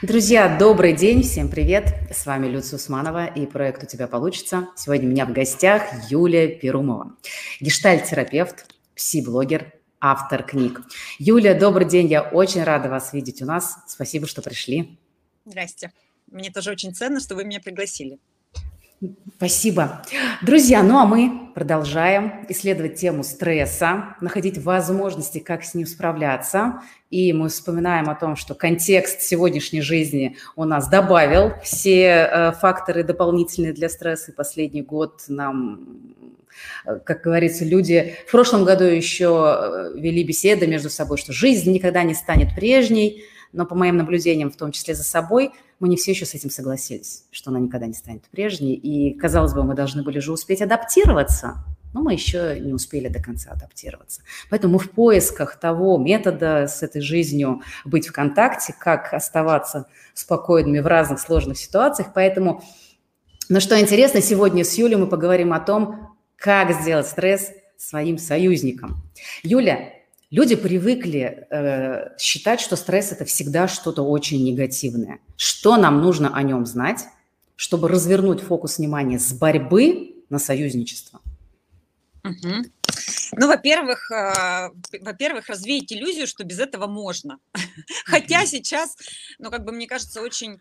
Друзья, добрый день, всем привет! С вами Люция Усманова и проект «У тебя получится». Сегодня у меня в гостях Юлия Перумова, гештальт-терапевт, пси-блогер, автор книг. Юлия, добрый день, я очень рада вас видеть у нас. Спасибо, что пришли. Здрасте. Мне тоже очень ценно, что вы меня пригласили. Спасибо. Друзья, ну а мы продолжаем исследовать тему стресса, находить возможности, как с ним справляться. И мы вспоминаем о том, что контекст сегодняшней жизни у нас добавил все э, факторы дополнительные для стресса. И последний год нам э, как говорится, люди в прошлом году еще э, вели беседы между собой, что жизнь никогда не станет прежней, но по моим наблюдениям, в том числе за собой, мы не все еще с этим согласились, что она никогда не станет прежней. И, казалось бы, мы должны были же успеть адаптироваться, но мы еще не успели до конца адаптироваться. Поэтому мы в поисках того метода с этой жизнью быть в контакте, как оставаться спокойными в разных сложных ситуациях. Поэтому, но что интересно, сегодня с Юлей мы поговорим о том, как сделать стресс своим союзником. Юля, Люди привыкли э, считать, что стресс это всегда что-то очень негативное. Что нам нужно о нем знать, чтобы развернуть фокус внимания с борьбы на союзничество? Угу. Ну, во-первых, э, во-первых, развеять иллюзию, что без этого можно. Хотя сейчас, ну, как бы мне кажется, очень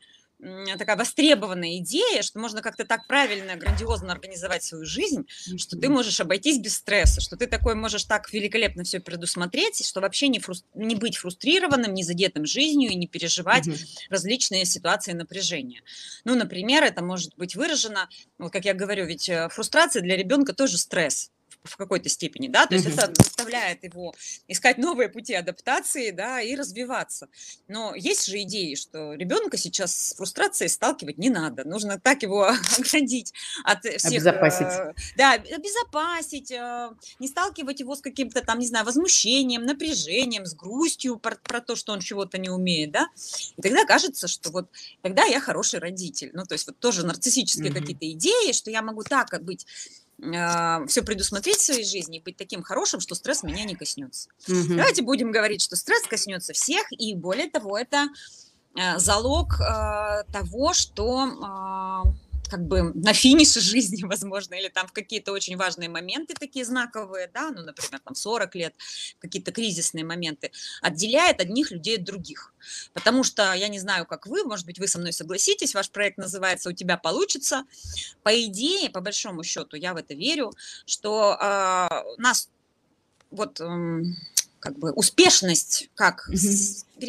такая востребованная идея, что можно как-то так правильно, грандиозно организовать свою жизнь, что ты можешь обойтись без стресса, что ты такой можешь так великолепно все предусмотреть, что вообще не, фрус... не быть фрустрированным, не задетым жизнью и не переживать mm-hmm. различные ситуации напряжения. Ну, например, это может быть выражено, вот как я говорю, ведь э, фрустрация для ребенка тоже стресс в какой-то степени, да, то есть это заставляет его искать новые пути адаптации, да, и развиваться. Но есть же идеи, что ребенка сейчас с фрустрацией сталкивать не надо, нужно так его оградить от всех... Обезопасить. Э, да, обезопасить, э, не сталкивать его с каким-то там, не знаю, возмущением, напряжением, с грустью про, про то, что он чего-то не умеет, да, и тогда кажется, что вот тогда я хороший родитель, ну, то есть вот тоже нарциссические mm-hmm. какие-то идеи, что я могу так быть все предусмотреть в своей жизни и быть таким хорошим, что стресс меня не коснется. Угу. Давайте будем говорить, что стресс коснется всех, и более того, это э, залог э, того, что как бы на финише жизни, возможно, или там в какие-то очень важные моменты такие знаковые, да, ну, например, там 40 лет, какие-то кризисные моменты, отделяет одних людей от других. Потому что, я не знаю, как вы, может быть, вы со мной согласитесь, ваш проект называется «У тебя получится». По идее, по большому счету, я в это верю, что э, нас вот... Э, как бы успешность, как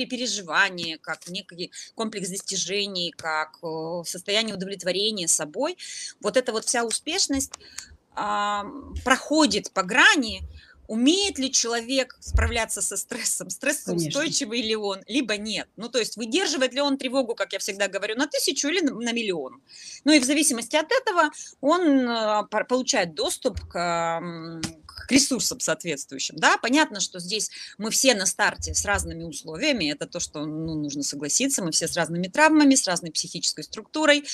переживание, как некий комплекс достижений, как состояние удовлетворения собой. Вот эта вот вся успешность а, проходит по грани, умеет ли человек справляться со стрессом, стрессоустойчивый Конечно. ли он, либо нет. Ну, то есть выдерживает ли он тревогу, как я всегда говорю, на тысячу или на миллион. Ну и в зависимости от этого он а, получает доступ к к ресурсам соответствующим. Да, понятно, что здесь мы все на старте с разными условиями, это то, что ну, нужно согласиться, мы все с разными травмами, с разной психической структурой,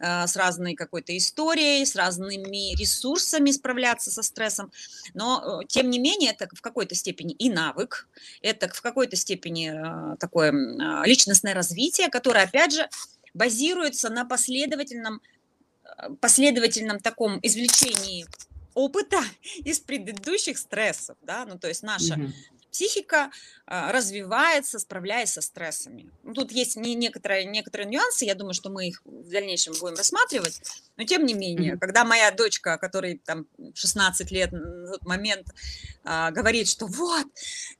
э, с разной какой-то историей, с разными ресурсами справляться со стрессом, но э, тем не менее это в какой-то степени и навык, это в какой-то степени э, такое э, личностное развитие, которое, опять же, базируется на последовательном последовательном таком извлечении опыта из предыдущих стрессов, да, ну то есть наша угу. психика а, развивается, справляясь со стрессами. Ну, тут есть не, некоторые, некоторые нюансы, я думаю, что мы их в дальнейшем будем рассматривать, но тем не менее, угу. когда моя дочка, которой там 16 лет на тот момент, а, говорит, что вот,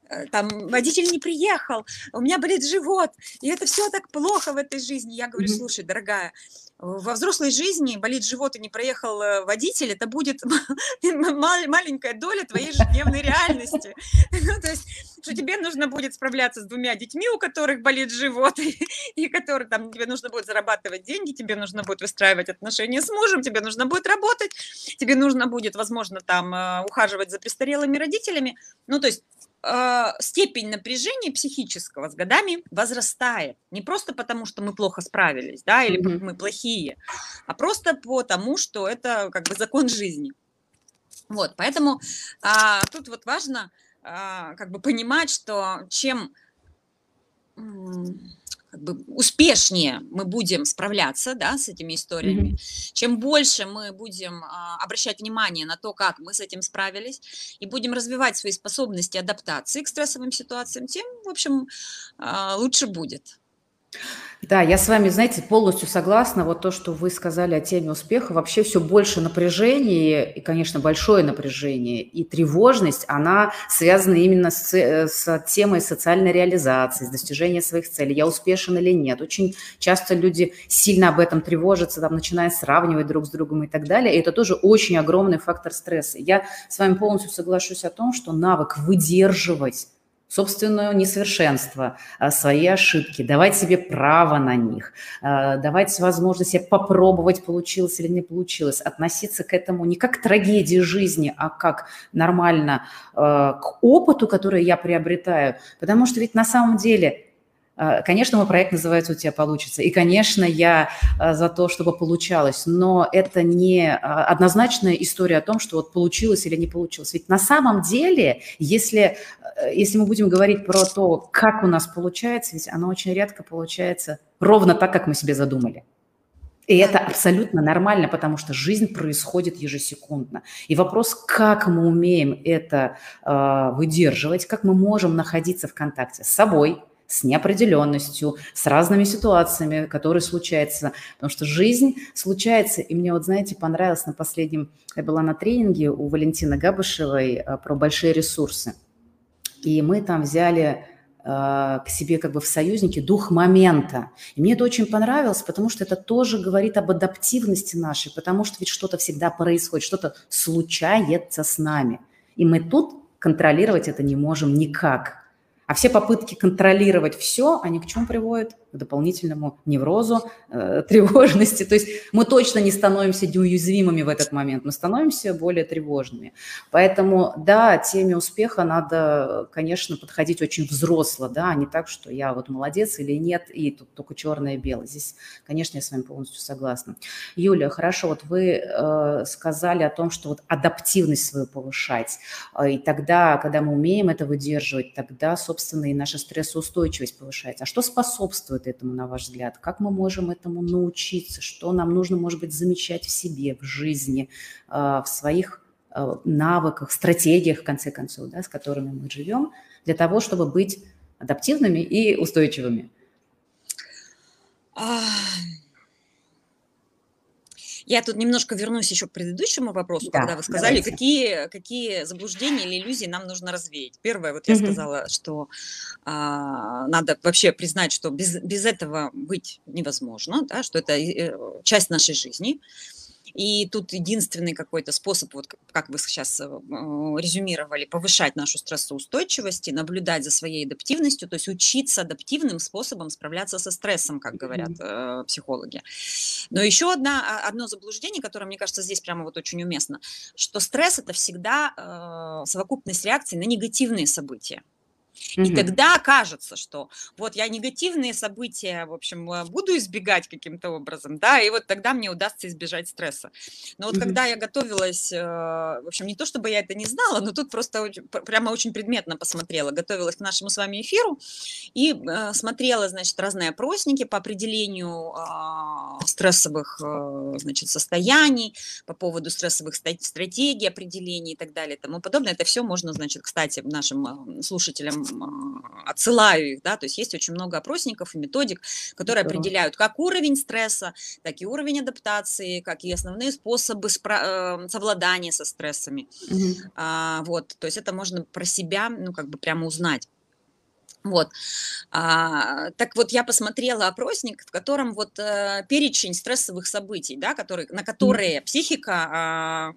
э, там водитель не приехал, у меня болит живот, и это все так плохо в этой жизни, я говорю, слушай, дорогая, во взрослой жизни болит живот и не проехал э, водитель, это будет маленькая доля твоей ежедневной реальности. Ну, то есть, что тебе нужно будет справляться с двумя детьми, у которых болит живот, и, и которые там, тебе нужно будет зарабатывать деньги, тебе нужно будет выстраивать отношения с мужем, тебе нужно будет работать, тебе нужно будет, возможно, там э, ухаживать за престарелыми родителями. Ну, то есть э, степень напряжения психического с годами возрастает. Не просто потому, что мы плохо справились, да, или mm-hmm. мы плохие, а просто потому, что это как бы закон жизни. Вот, поэтому а, тут вот важно а, как бы понимать, что чем как бы успешнее мы будем справляться да, с этими историями, mm-hmm. чем больше мы будем а, обращать внимание на то, как мы с этим справились, и будем развивать свои способности адаптации к стрессовым ситуациям, тем, в общем, а, лучше будет. Да, я с вами, знаете, полностью согласна. Вот то, что вы сказали о теме успеха, вообще все больше напряжения, и, конечно, большое напряжение, и тревожность, она связана именно с, э, с темой социальной реализации, с достижением своих целей. Я успешен или нет. Очень часто люди сильно об этом тревожатся, там, начиная сравнивать друг с другом и так далее. И это тоже очень огромный фактор стресса. Я с вами полностью соглашусь о том, что навык выдерживать собственное несовершенство, а, свои ошибки, давать себе право на них, а, давать возможность себе попробовать, получилось или не получилось, относиться к этому не как к трагедии жизни, а как нормально а, к опыту, который я приобретаю. Потому что ведь на самом деле конечно, мой проект называется «У тебя получится». И, конечно, я а, за то, чтобы получалось. Но это не а, однозначная история о том, что вот получилось или не получилось. Ведь на самом деле, если, если мы будем говорить про то, как у нас получается, ведь оно очень редко получается ровно так, как мы себе задумали. И это абсолютно нормально, потому что жизнь происходит ежесекундно. И вопрос, как мы умеем это э, выдерживать, как мы можем находиться в контакте с собой, с неопределенностью, с разными ситуациями, которые случаются. Потому что жизнь случается. И мне вот, знаете, понравилось на последнем... Я была на тренинге у Валентины Габышевой э, про большие ресурсы. И мы там взяли э, к себе как бы в союзники дух момента. И мне это очень понравилось, потому что это тоже говорит об адаптивности нашей, потому что ведь что-то всегда происходит, что-то случается с нами. И мы тут контролировать это не можем никак. А все попытки контролировать все, они к чему приводят? К дополнительному неврозу, э, тревожности. То есть мы точно не становимся неуязвимыми в этот момент, мы становимся более тревожными. Поэтому, да, теме успеха надо, конечно, подходить очень взросло, да, а не так, что я вот молодец или нет, и тут только черное и белое. Здесь, конечно, я с вами полностью согласна. Юля, хорошо, вот вы э, сказали о том, что вот адаптивность свою повышать, э, и тогда, когда мы умеем это выдерживать, тогда, собственно, и наша стрессоустойчивость повышается. А что способствует этому, на ваш взгляд? Как мы можем этому научиться? Что нам нужно, может быть, замечать в себе, в жизни, а, в своих а, навыках, стратегиях, в конце концов, да, с которыми мы живем, для того, чтобы быть адаптивными и устойчивыми? Я тут немножко вернусь еще к предыдущему вопросу, да, когда вы сказали, какие, какие заблуждения или иллюзии нам нужно развеять. Первое, вот я угу. сказала, что а, надо вообще признать, что без, без этого быть невозможно, да, что это э, часть нашей жизни. И тут единственный какой-то способ, вот как вы сейчас э, резюмировали, повышать нашу стрессоустойчивость и наблюдать за своей адаптивностью, то есть учиться адаптивным способом справляться со стрессом, как говорят э, психологи. Но еще одна, а, одно заблуждение, которое, мне кажется, здесь прямо вот очень уместно, что стресс – это всегда э, совокупность реакций на негативные события. И угу. тогда кажется, что вот я негативные события, в общем, э, буду избегать каким-то образом, да, и вот тогда мне удастся избежать стресса. Но вот угу. когда я готовилась, э, в общем, не то чтобы я это не знала, но тут просто очень, прямо очень предметно посмотрела, готовилась к нашему с вами эфиру и э, смотрела, значит, разные опросники по определению а, стрессовых, значит, состояний, по поводу стрессовых стратегий, определений и так далее и тому подобное. Это все можно, значит, кстати, нашим слушателям отсылаю их, да, то есть есть очень много опросников и методик, которые Здорово. определяют как уровень стресса, так и уровень адаптации, как и основные способы спра- э, совладания со стрессами. Угу. А, вот, то есть это можно про себя, ну, как бы прямо узнать. Вот. А, так вот, я посмотрела опросник, в котором вот э, перечень стрессовых событий, да, который, на которые mm. психика а,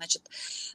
значит,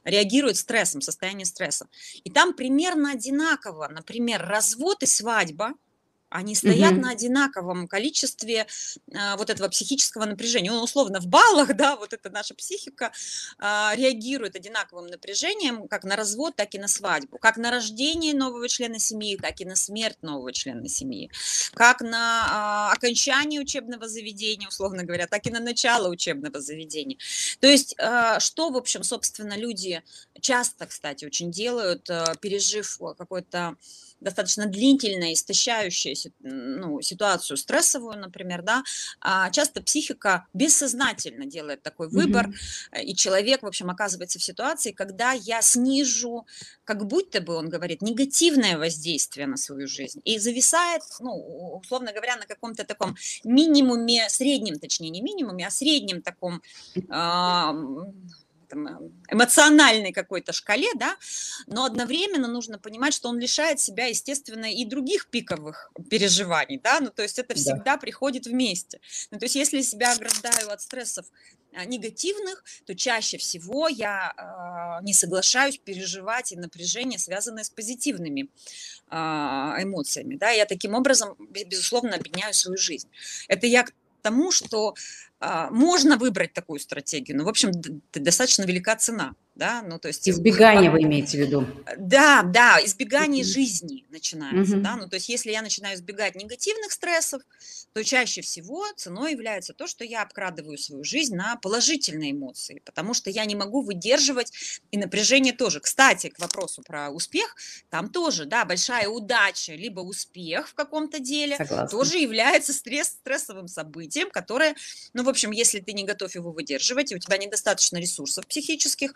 реагирует стрессом, состояние стресса. И там примерно одинаково, например, развод и свадьба – они стоят угу. на одинаковом количестве а, вот этого психического напряжения. Он условно в баллах, да, вот эта наша психика а, реагирует одинаковым напряжением как на развод, так и на свадьбу, как на рождение нового члена семьи, так и на смерть нового члена семьи, как на а, окончание учебного заведения, условно говоря, так и на начало учебного заведения. То есть, а, что, в общем, собственно, люди часто, кстати, очень делают, а, пережив какой-то достаточно длительная, истощающая ну, ситуацию стрессовую, например, да, а часто психика бессознательно делает такой выбор, mm-hmm. и человек, в общем, оказывается в ситуации, когда я снижу, как будто бы, он говорит, негативное воздействие на свою жизнь, и зависает, ну, условно говоря, на каком-то таком минимуме, среднем, точнее, не минимуме, а среднем таком там, э, эмоциональной какой-то шкале, да, но одновременно нужно понимать, что он лишает себя, естественно, и других пиковых переживаний, да, ну, то есть это всегда да. приходит вместе. Ну, то есть если себя ограждаю от стрессов а, негативных, то чаще всего я э, не соглашаюсь переживать и напряжение, связанное с позитивными э, эмоциями, да, я таким образом, безусловно, объединяю свою жизнь. Это я к тому, что можно выбрать такую стратегию, но, в общем, достаточно велика цена да, ну то есть... Избегание вы имеете в виду? Да, да, избегание mm-hmm. жизни начинается, mm-hmm. да, ну то есть если я начинаю избегать негативных стрессов, то чаще всего ценой является то, что я обкрадываю свою жизнь на положительные эмоции, потому что я не могу выдерживать и напряжение тоже. Кстати, к вопросу про успех, там тоже, да, большая удача, либо успех в каком-то деле Согласна. тоже является стресс, стрессовым событием, которое, ну, в общем, если ты не готов его выдерживать, и у тебя недостаточно ресурсов психических,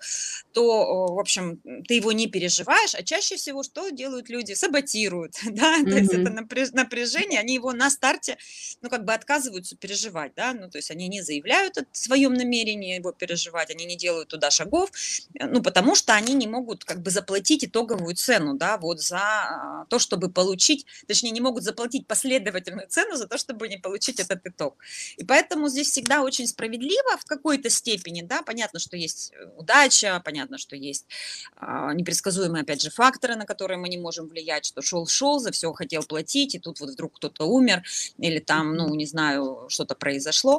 то, в общем, ты его не переживаешь, а чаще всего что делают люди? Саботируют, да, mm-hmm. то есть это напряжение, они его на старте, ну, как бы отказываются переживать, да, ну, то есть они не заявляют о своем намерении его переживать, они не делают туда шагов, э, ну, потому что они не могут как бы заплатить итоговую цену, да, вот за а, то, чтобы получить, точнее, не могут заплатить последовательную цену за то, чтобы не получить этот итог. И поэтому здесь всегда очень справедливо в какой-то степени, да, понятно, что есть э, удача, понятно, что есть а, непредсказуемые, опять же, факторы, на которые мы не можем влиять, что шел-шел, за все хотел платить, и тут вот вдруг кто-то умер, или там, ну, не знаю, что-то произошло.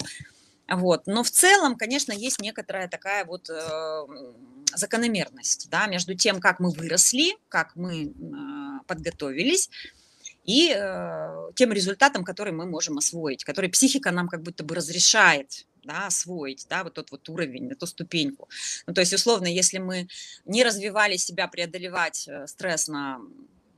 Вот. Но в целом, конечно, есть некоторая такая вот э, закономерность да, между тем, как мы выросли, как мы э, подготовились, и э, тем результатом, который мы можем освоить, который психика нам как будто бы разрешает да, освоить, да, вот тот вот уровень, эту ступеньку. Ну, то есть, условно, если мы не развивали себя преодолевать э, стресс на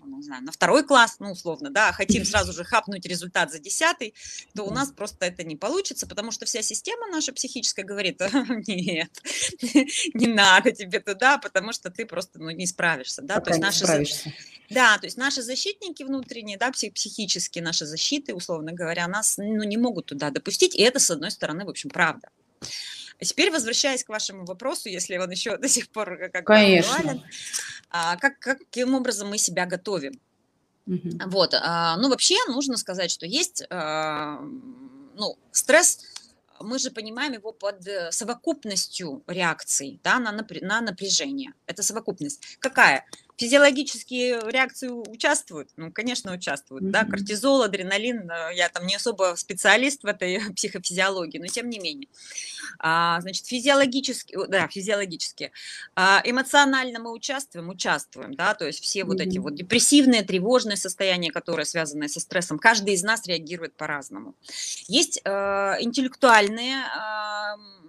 ну, не знаю, на второй класс, ну, условно, да, хотим сразу же хапнуть результат за десятый, то у нас просто это не получится, потому что вся система наша психическая говорит, нет, не надо тебе туда, потому что ты просто, ну, не справишься, да, Пока то есть наши... Справишься. Да, то есть наши защитники внутренние, да, психические наши защиты, условно говоря, нас, ну, не могут туда допустить, и это, с одной стороны, в общем, правда. А теперь, возвращаясь к вашему вопросу, если он еще до сих пор как Конечно. актуален, а, как, каким образом мы себя готовим? Угу. Вот, а, ну, вообще нужно сказать, что есть, а, ну, стресс, мы же понимаем его под э, совокупностью реакций, да, на, на напряжение. Это совокупность. Какая? Физиологические реакции участвуют? Ну, конечно, участвуют, mm-hmm. да, кортизол, адреналин, э, я там не особо специалист в этой психофизиологии, но тем не менее. А, значит, физиологически, да, физиологически. А, эмоционально мы участвуем, участвуем, да, то есть все mm-hmm. вот эти вот депрессивные, тревожные состояния, которые связаны со стрессом, каждый из нас реагирует по-разному. Есть э, интеллектуальные э,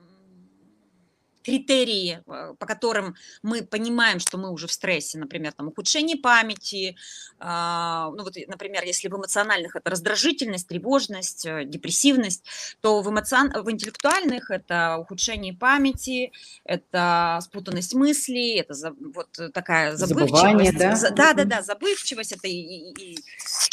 критерии, э, по которым мы понимаем, что мы уже в стрессе, например, там ухудшение памяти, а, ну вот, например, если в эмоциональных это раздражительность, тревожность, э, депрессивность, то в, эмоцион... в интеллектуальных это ухудшение памяти, это спутанность мыслей, это за... вот такая забывчивость. да? да, да, да, забывчивость, это и, и, и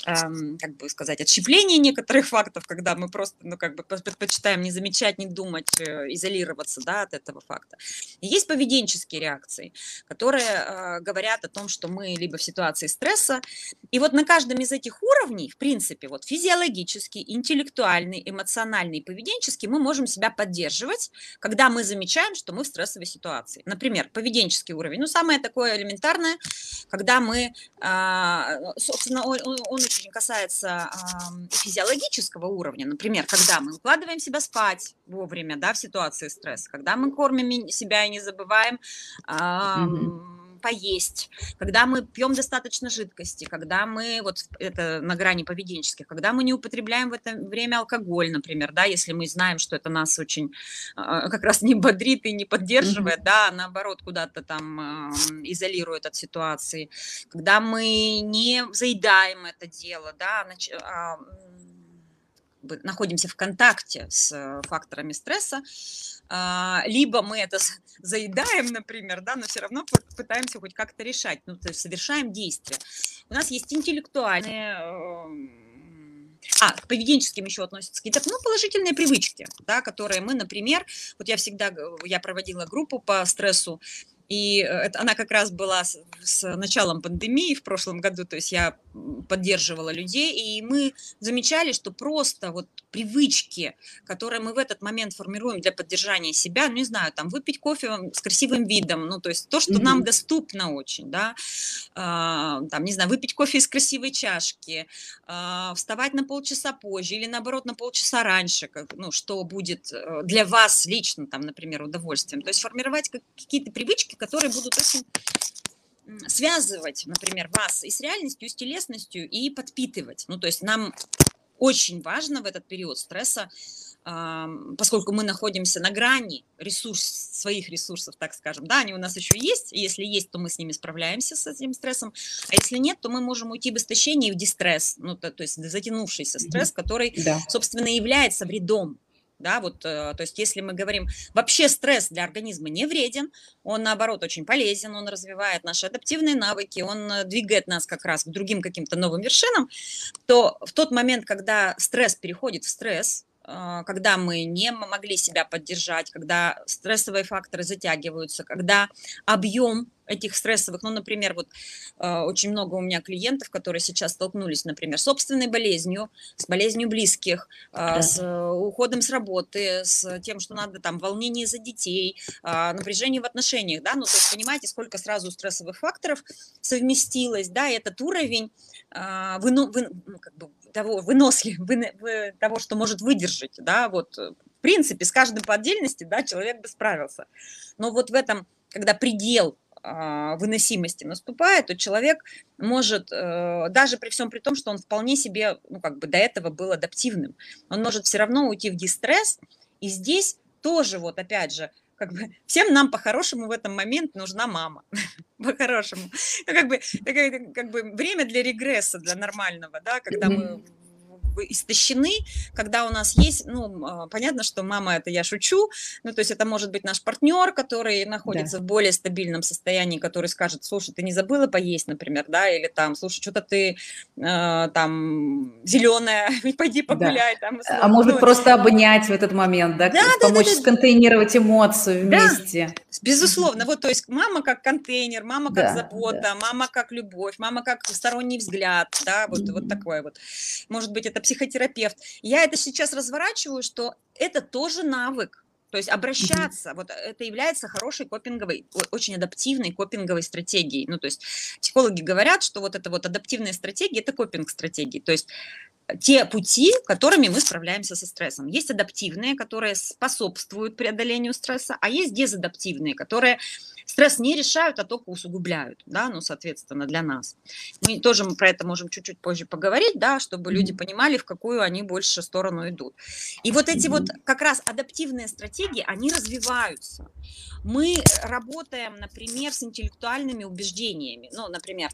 эм, как бы сказать, отщепление некоторых фактов, когда мы просто, ну, как бы предпочитаем не замечать, не думать, э, изолироваться, да, от этого факта. И есть поведенческие реакции, которые э, говорят о том, что мы либо в ситуации стресса, и вот на каждом из этих уровней, в принципе, вот физиологический, интеллектуальный, эмоциональный, поведенческий, мы можем себя поддерживать, когда мы замечаем, что мы в стрессовой ситуации. Например, поведенческий уровень, ну, самое такое элементарное, когда мы, э, собственно, он, он очень касается э, физиологического уровня, например, когда мы укладываем себя спать вовремя, да, в ситуации стресса, когда мы кормим себя и не забываем. Mm-hmm поесть, когда мы пьем достаточно жидкости, когда мы, вот это на грани поведенческих, когда мы не употребляем в это время алкоголь, например, да, если мы знаем, что это нас очень а, как раз не бодрит и не поддерживает, mm-hmm. да, а наоборот, куда-то там изолирует от ситуации, когда мы не заедаем это дело, да, а, находимся в контакте с э, факторами стресса, а, либо мы это заедаем, например, да, но все равно пытаемся хоть как-то решать, ну, то есть совершаем действия. У нас есть интеллектуальные эм, а, к поведенческим еще относятся какие-то, ну, положительные привычки, да, которые мы, например, вот я всегда, я проводила группу по стрессу, и э, это, она как раз была с, с началом пандемии в прошлом году, то есть я поддерживала людей, и мы замечали, что просто вот привычки, которые мы в этот момент формируем для поддержания себя, ну, не знаю, там, выпить кофе с красивым видом, ну, то есть то, что mm-hmm. нам доступно очень, да, а, там, не знаю, выпить кофе из красивой чашки, а, вставать на полчаса позже или, наоборот, на полчаса раньше, как, ну, что будет э, для вас лично, там, например, удовольствием, то есть формировать какие-то привычки, которые будут очень связывать, например, вас и с реальностью, и с телесностью, и подпитывать. Ну, то есть нам очень важно в этот период стресса, поскольку мы находимся на грани ресурс, своих ресурсов, так скажем, да, они у нас еще есть, и если есть, то мы с ними справляемся с этим стрессом, а если нет, то мы можем уйти в истощение и в дистресс, ну, то, то есть затянувшийся стресс, который, да. собственно, является вредом да, вот, э, то есть если мы говорим, вообще стресс для организма не вреден, он, наоборот, очень полезен, он развивает наши адаптивные навыки, он э, двигает нас как раз к другим каким-то новым вершинам, то в тот момент, когда стресс переходит в стресс, когда мы не могли себя поддержать, когда стрессовые факторы затягиваются, когда объем этих стрессовых, ну, например, вот э, очень много у меня клиентов, которые сейчас столкнулись, например, с собственной болезнью, с болезнью близких, э, да. с э, уходом с работы, с тем, что надо там волнение за детей, э, напряжение в отношениях, да, ну, то есть понимаете, сколько сразу стрессовых факторов совместилось, да, и этот уровень э, выно, вы, ну, как бы того выносли, вы, вы, того, что может выдержать, да, вот в принципе с каждым по отдельности, да, человек бы справился, но вот в этом когда предел а, выносимости наступает, то человек может, э, даже при всем при том, что он вполне себе, ну, как бы до этого был адаптивным, он может все равно уйти в дистресс, и здесь тоже вот опять же, как бы всем нам по-хорошему в этом момент нужна мама, по-хорошему. Ну, как бы, как бы время для регресса, для нормального, да, когда мы истощены, когда у нас есть, ну, а, понятно, что мама, это я шучу, ну, то есть это может быть наш партнер, который находится да. в более стабильном состоянии, который скажет, слушай, ты не забыла поесть, например, да, или там, слушай, что-то ты э, там зеленая, пойди погуляй. Да. Там, а может ну, просто обнять в этот момент, да, да помочь да, да, сконтейнировать эмоцию вместе. Да, безусловно, вот, то есть мама как контейнер, мама как да, забота, да. мама как любовь, мама как сторонний взгляд, да, вот, mm-hmm. вот такое вот. Может быть, это психотерапевт. Я это сейчас разворачиваю, что это тоже навык. То есть обращаться, вот это является хорошей копинговой, очень адаптивной копинговой стратегией. Ну, то есть психологи говорят, что вот это вот адаптивная стратегия – это копинг-стратегии. То есть те пути, которыми мы справляемся со стрессом. Есть адаптивные, которые способствуют преодолению стресса, а есть дезадаптивные, которые стресс не решают, а только усугубляют, да, ну, соответственно, для нас. Мы тоже про это можем чуть-чуть позже поговорить, да, чтобы люди понимали, в какую они больше сторону идут. И вот эти вот как раз адаптивные стратегии, они развиваются. Мы работаем, например, с интеллектуальными убеждениями, ну, например,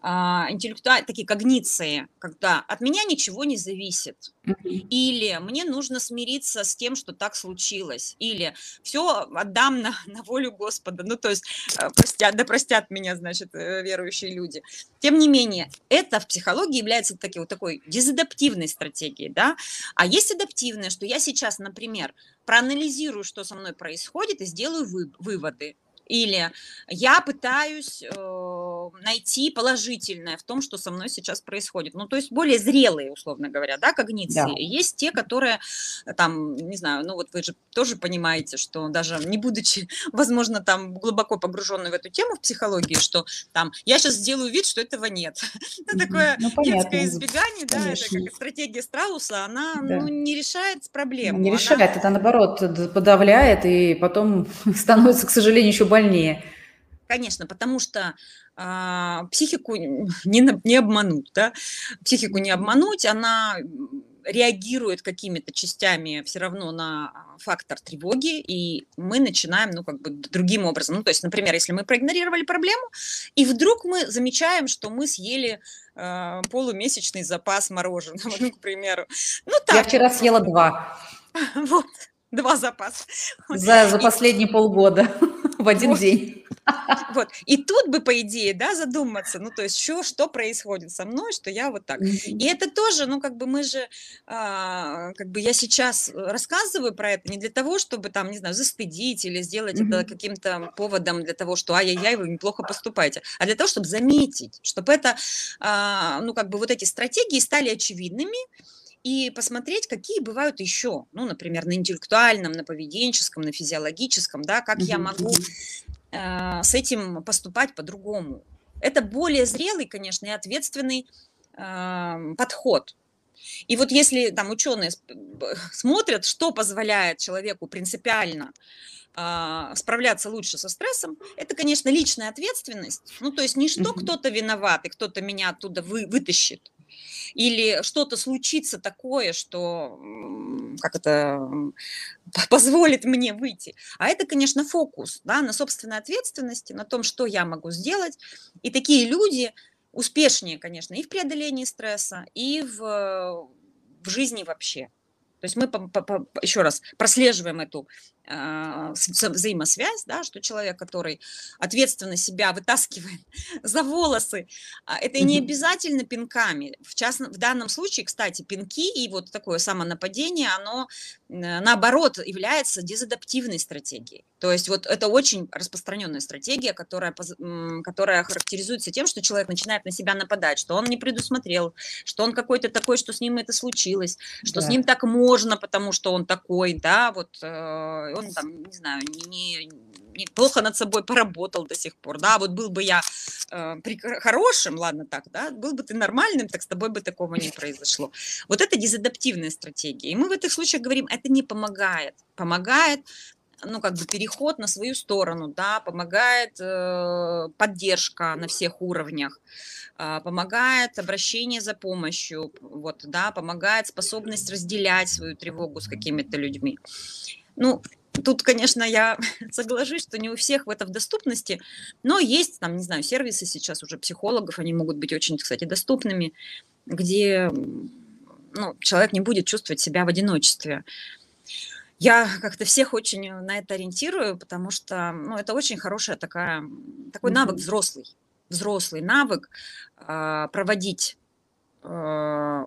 а, интеллектуальные такие когниции, когда от меня ничего не зависит, или мне нужно смириться с тем, что так случилось, или все отдам на, на волю Господа, ну, то есть э, простят, да простят меня, значит, э, верующие люди. Тем не менее, это в психологии является таки, вот такой дезадаптивной стратегией, да, а есть адаптивная, что я сейчас, например, проанализирую, что со мной происходит, и сделаю вы, выводы. Или я пытаюсь э, найти положительное в том, что со мной сейчас происходит. Ну, то есть более зрелые, условно говоря, да, когниции. Да. Есть те, которые там, не знаю, ну вот вы же тоже понимаете, что даже не будучи, возможно, там глубоко погруженной в эту тему в психологии, что там я сейчас сделаю вид, что этого нет. Это такое ну, детское избегание, да, это как стратегия Страуса, она ну, не решает проблему. Не решает, это наоборот подавляет и потом становится, к сожалению, еще больнее. конечно, потому что а, психику не, не обмануть, да, психику не обмануть, она реагирует какими-то частями все равно на фактор тревоги, и мы начинаем, ну, как бы другим образом. Ну, то есть, например, если мы проигнорировали проблему, и вдруг мы замечаем, что мы съели э, полумесячный запас мороженого, ну, к примеру. Ну, так. Я вчера съела два. Вот, два запаса. За, за последние полгода в один вот. день. Вот. И тут бы, по идее, да, задуматься, ну, то есть, что, что происходит со мной, что я вот так. И это тоже, ну, как бы мы же, а, как бы я сейчас рассказываю про это не для того, чтобы там, не знаю, застыдить или сделать mm-hmm. это каким-то поводом для того, что ай-яй-яй, вы неплохо поступаете, а для того, чтобы заметить, чтобы это, а, ну, как бы вот эти стратегии стали очевидными, и посмотреть, какие бывают еще, ну, например, на интеллектуальном, на поведенческом, на физиологическом, да, как я могу э, с этим поступать по-другому. Это более зрелый, конечно, и ответственный э, подход. И вот если там ученые смотрят, что позволяет человеку принципиально э, справляться лучше со стрессом, это, конечно, личная ответственность. Ну, то есть не что кто-то виноват, и кто-то меня оттуда вы, вытащит, или что-то случится такое, что как это позволит мне выйти. А это, конечно, фокус да, на собственной ответственности, на том, что я могу сделать. И такие люди успешнее, конечно, и в преодолении стресса, и в, в жизни вообще. То есть мы, еще раз, прослеживаем эту взаимосвязь, да, что человек, который ответственно себя вытаскивает за волосы, а, это не обязательно пинками. В, частном, в данном случае, кстати, пинки и вот такое самонападение, оно наоборот является дезадаптивной стратегией. То есть вот это очень распространенная стратегия, которая, которая характеризуется тем, что человек начинает на себя нападать, что он не предусмотрел, что он какой-то такой, что с ним это случилось, что да. с ним так можно, потому что он такой, да, вот э, он там, не знаю, не, не плохо над собой поработал до сих пор, да, вот был бы я э, при, хорошим, ладно так, да, был бы ты нормальным, так с тобой бы такого не произошло. Вот это дезадаптивная стратегия. И мы в этих случаях говорим, это не помогает. Помогает ну, как бы переход на свою сторону, да, помогает э, поддержка на всех уровнях, э, помогает обращение за помощью, вот, да, помогает способность разделять свою тревогу с какими-то людьми. Ну, Тут, конечно, я соглашусь, что не у всех в это в доступности, но есть, там, не знаю, сервисы сейчас уже психологов, они могут быть очень, кстати, доступными, где ну, человек не будет чувствовать себя в одиночестве. Я как-то всех очень на это ориентирую, потому что ну, это очень хорошая такая, такой навык взрослый, взрослый навык э, проводить э,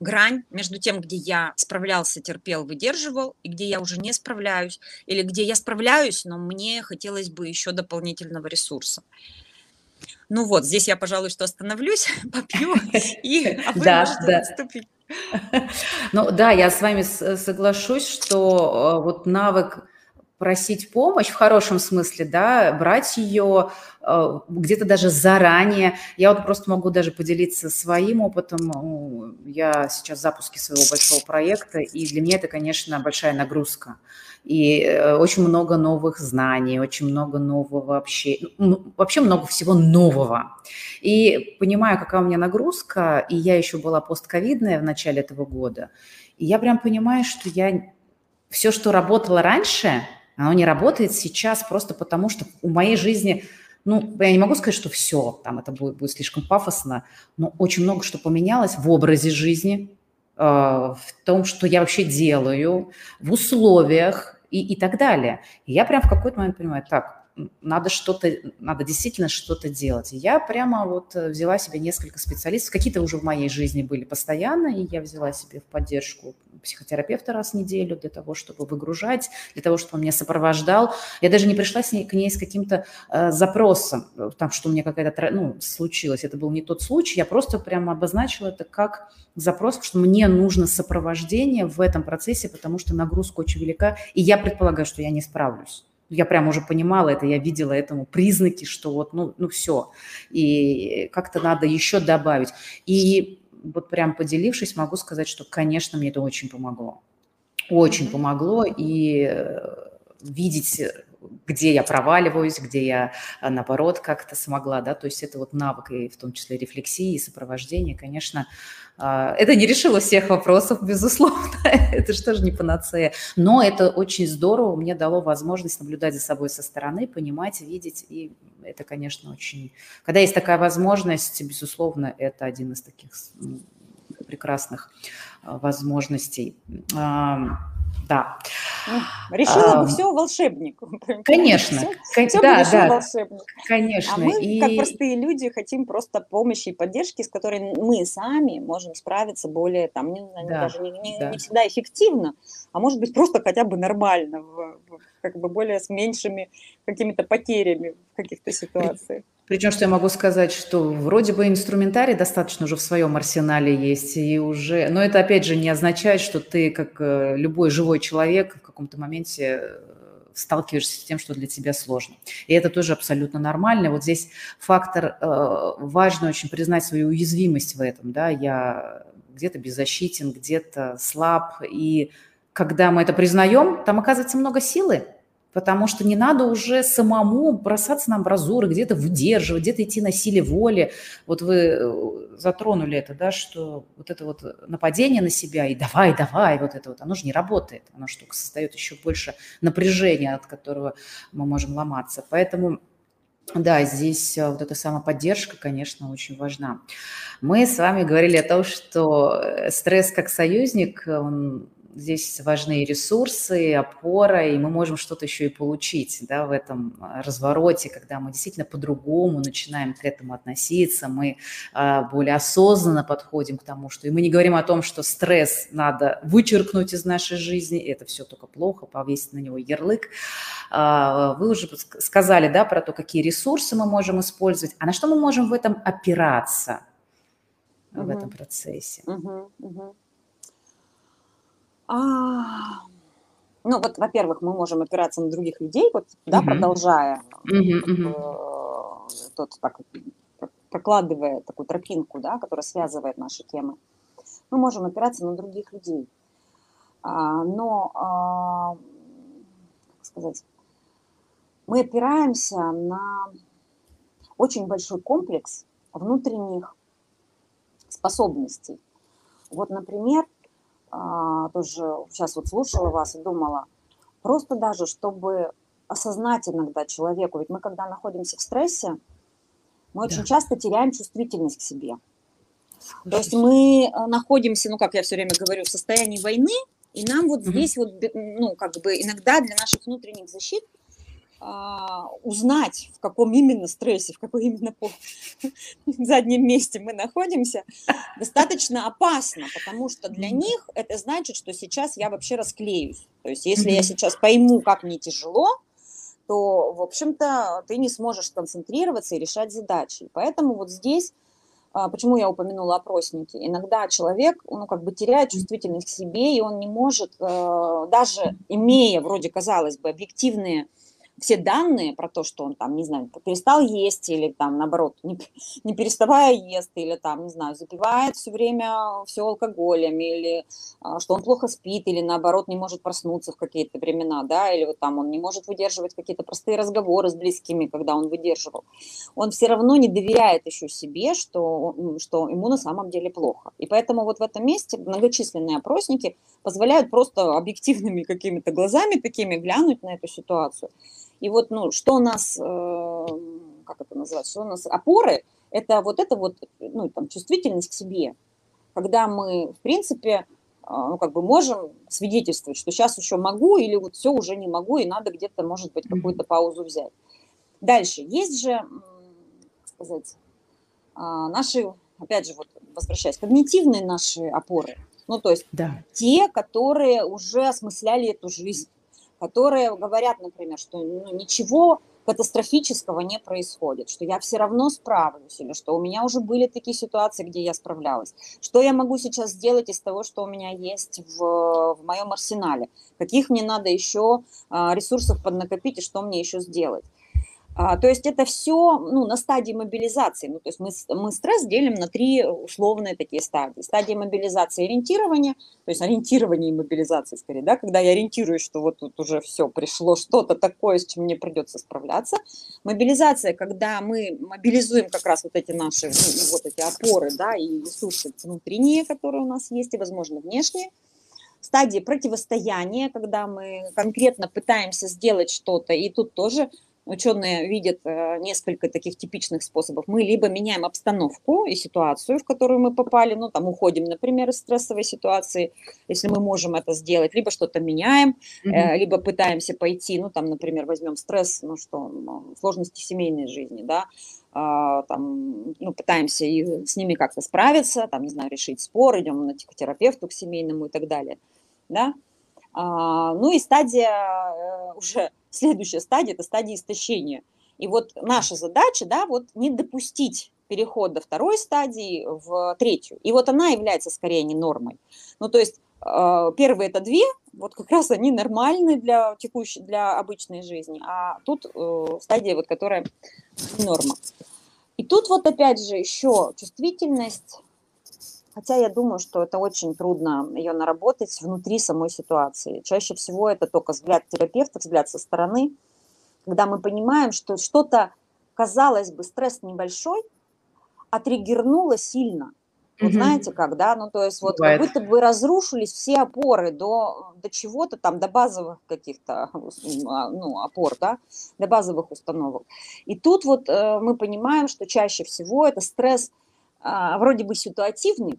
грань между тем, где я справлялся, терпел, выдерживал, и где я уже не справляюсь, или где я справляюсь, но мне хотелось бы еще дополнительного ресурса. Ну вот, здесь я, пожалуй, что остановлюсь, попью, и а вы да, можете да. отступить. Ну да, я с вами соглашусь, что э, вот навык просить помощь в хорошем смысле, да, брать ее э, где-то даже заранее. Я вот просто могу даже поделиться своим опытом. Я сейчас в запуске своего большого проекта, и для меня это, конечно, большая нагрузка. И э, очень много новых знаний, очень много нового вообще, ну, вообще много всего нового. И понимаю, какая у меня нагрузка, и я еще была постковидная в начале этого года, и я прям понимаю, что я все, что работало раньше, оно не работает сейчас просто потому, что у моей жизни, ну, я не могу сказать, что все, там это будет, будет слишком пафосно, но очень много что поменялось в образе жизни, э, в том, что я вообще делаю, в условиях и, и так далее. И я прям в какой-то момент понимаю, так, надо что-то, надо действительно что-то делать. И я прямо вот э, взяла себе несколько специалистов, какие-то уже в моей жизни были постоянно, и я взяла себе в поддержку психотерапевта раз в неделю для того, чтобы выгружать, для того, чтобы он меня сопровождал. Я даже не пришла с ней, к ней с каким-то э, запросом, э, там, что у меня какая-то, ну, случилось. Это был не тот случай, я просто прямо обозначила это как запрос, что мне нужно сопровождение в этом процессе, потому что нагрузка очень велика, и я предполагаю, что я не справлюсь я прям уже понимала это, я видела этому признаки, что вот, ну, ну все, и как-то надо еще добавить. И вот прям поделившись, могу сказать, что, конечно, мне это очень помогло. Очень mm-hmm. помогло, и э, видеть где я проваливаюсь, где я, а, наоборот, как-то смогла, да, то есть это вот навык, и в том числе рефлексии, и сопровождения, конечно, а, это не решило всех вопросов, безусловно, это же тоже не панацея, но это очень здорово, мне дало возможность наблюдать за собой со стороны, понимать, видеть, и это, конечно, очень... Когда есть такая возможность, безусловно, это один из таких прекрасных а, возможностей. Да. Решила а, бы все волшебник. Конечно. Все, все да, бы да, волшебник. Конечно. А мы, и... как простые люди, хотим просто помощи и поддержки, с которой мы сами можем справиться более, там, не, да, даже не, не, да. не всегда эффективно, а может быть просто хотя бы нормально, в, в, как бы более с меньшими какими-то потерями в каких-то ситуациях. Причем, что я могу сказать, что вроде бы инструментарий достаточно уже в своем арсенале есть, и уже, но это опять же не означает, что ты, как э, любой живой человек, в каком-то моменте э, сталкиваешься с тем, что для тебя сложно. И это тоже абсолютно нормально. Вот здесь фактор, э, важно очень признать свою уязвимость в этом, да, я где-то беззащитен, где-то слаб, и когда мы это признаем, там оказывается много силы, потому что не надо уже самому бросаться на амбразуры, где-то выдерживать, где-то идти на силе воли. Вот вы э, затронули это, да, что вот это вот нападение на себя и давай, давай, вот это вот, оно же не работает, оно только создает еще больше напряжения, от которого мы можем ломаться. Поэтому да, здесь э, вот эта самоподдержка, конечно, очень важна. Мы с вами говорили о том, что э, стресс как союзник, он здесь важны ресурсы, опора, и мы можем что-то еще и получить да, в этом а, развороте, когда мы действительно по-другому начинаем к этому относиться, мы а, более осознанно подходим к тому, что... И мы не говорим о том, что стресс надо вычеркнуть из нашей жизни, это все только плохо, повесить на него ярлык. А, вы уже сказали да, про то, какие ресурсы мы можем использовать, а на что мы можем в этом опираться в угу. этом процессе. Угу, угу. А, ну, вот, во-первых, мы можем опираться на других людей, вот, да, продолжая, тот, так, прокладывая такую тропинку, да, которая связывает наши темы. Мы можем опираться на других людей. А, но, а, как сказать, мы опираемся на очень большой комплекс внутренних способностей. Вот, например, тоже сейчас вот слушала вас и думала, просто даже, чтобы осознать иногда человеку, ведь мы когда находимся в стрессе, мы да. очень часто теряем чувствительность к себе. То есть мы э, находимся, ну, как я все время говорю, в состоянии войны, и нам вот угу. здесь вот, ну, как бы иногда для наших внутренних защит а, узнать, в каком именно стрессе, в каком именно по заднем месте мы находимся, достаточно опасно, потому что для них это значит, что сейчас я вообще расклеюсь. То есть если я сейчас пойму, как мне тяжело, то, в общем-то, ты не сможешь концентрироваться и решать задачи. Поэтому вот здесь а, Почему я упомянула опросники? Иногда человек, ну, как бы теряет чувствительность к себе, и он не может, э, даже имея, вроде казалось бы, объективные все данные про то, что он там, не знаю, перестал есть или там, наоборот, не, не переставая ест, или там, не знаю, запивает все время все алкоголем, или а, что он плохо спит, или наоборот не может проснуться в какие-то времена, да, или вот там он не может выдерживать какие-то простые разговоры с близкими, когда он выдерживал. Он все равно не доверяет еще себе, что, что ему на самом деле плохо. И поэтому вот в этом месте многочисленные опросники позволяют просто объективными какими-то глазами такими глянуть на эту ситуацию и вот, ну, что у нас, э, как это называть, что у нас опоры, это вот это вот, ну, там, чувствительность к себе, когда мы, в принципе, э, ну, как бы можем свидетельствовать, что сейчас еще могу или вот все уже не могу, и надо где-то, может быть, какую-то паузу взять. Дальше. Есть же, сказать, а, наши, опять же, вот возвращаясь, когнитивные наши опоры. Ну, то есть да. те, которые уже осмысляли эту жизнь которые говорят, например, что ну, ничего катастрофического не происходит, что я все равно справлюсь, или что у меня уже были такие ситуации, где я справлялась. Что я могу сейчас сделать из того, что у меня есть в, в моем арсенале? Каких мне надо еще а, ресурсов поднакопить и что мне еще сделать? А, то есть это все ну, на стадии мобилизации. Ну, то есть мы, мы стресс делим на три условные такие стадии. Стадия мобилизации и ориентирования, то есть ориентирование и мобилизации скорее, да, когда я ориентируюсь, что вот тут уже все пришло что-то такое, с чем мне придется справляться. Мобилизация, когда мы мобилизуем как раз вот эти наши, ну, вот эти опоры, да, и ресурсы внутренние, которые у нас есть, и, возможно, внешние стадии противостояния, когда мы конкретно пытаемся сделать что-то, и тут тоже ученые видят э, несколько таких типичных способов. Мы либо меняем обстановку и ситуацию, в которую мы попали, ну, там, уходим, например, из стрессовой ситуации, если мы можем это сделать, либо что-то меняем, mm-hmm. либо пытаемся пойти, ну, там, например, возьмем стресс, ну, что, ну, сложности семейной жизни, да, а, там, ну, пытаемся и с ними как-то справиться, там, не знаю, решить спор, идем на психотерапевту к семейному и так далее, да. А, ну и стадия э, уже Следующая стадия – это стадия истощения. И вот наша задача, да, вот не допустить переход второй стадии в третью. И вот она является скорее не нормой. Ну, то есть э, первые это две, вот как раз они нормальны для текущей, для обычной жизни, а тут э, стадия, вот, которая норма. И тут вот опять же еще чувствительность, хотя я думаю, что это очень трудно ее наработать внутри самой ситуации. Чаще всего это только взгляд терапевта, взгляд со стороны, когда мы понимаем, что что-то, казалось бы, стресс небольшой, а триггернуло сильно. Вот угу. знаете как, да? Ну, то есть вот Бывает. как будто бы разрушились все опоры до, до чего-то там, до базовых каких-то а, ну, опор, да, до базовых установок. И тут вот э, мы понимаем, что чаще всего это стресс вроде бы ситуативный,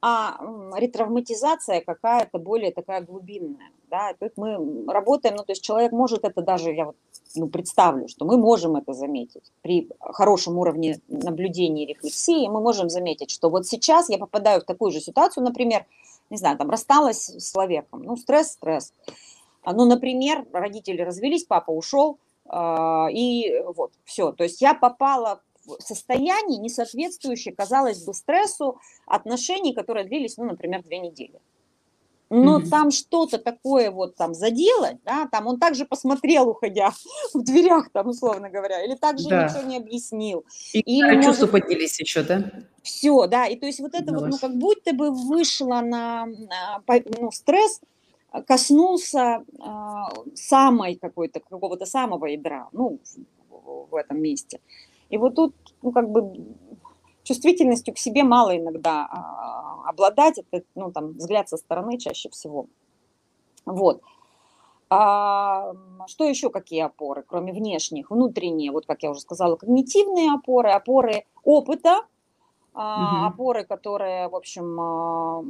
а ретравматизация какая-то более такая глубинная. Да? Тут мы работаем, ну, то есть человек может это даже, я вот ну, представлю, что мы можем это заметить при хорошем уровне наблюдения и рефлексии, мы можем заметить, что вот сейчас я попадаю в такую же ситуацию, например, не знаю, там рассталась с человеком, ну, стресс, стресс. А, ну, например, родители развелись, папа ушел, а, и вот, все. То есть я попала состоянии, не соответствующее, казалось бы, стрессу отношений, которые длились, ну, например, две недели. Но mm-hmm. там что-то такое вот там заделать, да, там он также посмотрел, уходя в дверях, там, условно говоря, или также да. ничего не объяснил. И или, может, чувства поднялись еще, да? Все, да, и то есть вот это вот, ну, как будто бы вышло на, на ну, стресс, коснулся э, самой какой-то, какого-то самого ядра, ну, в этом месте. И вот тут, ну, как бы чувствительностью к себе мало иногда а, обладать, это, ну, там, взгляд со стороны чаще всего. Вот. А, что еще, какие опоры, кроме внешних, внутренние, вот как я уже сказала, когнитивные опоры, опоры опыта, угу. опоры, которые, в общем, а,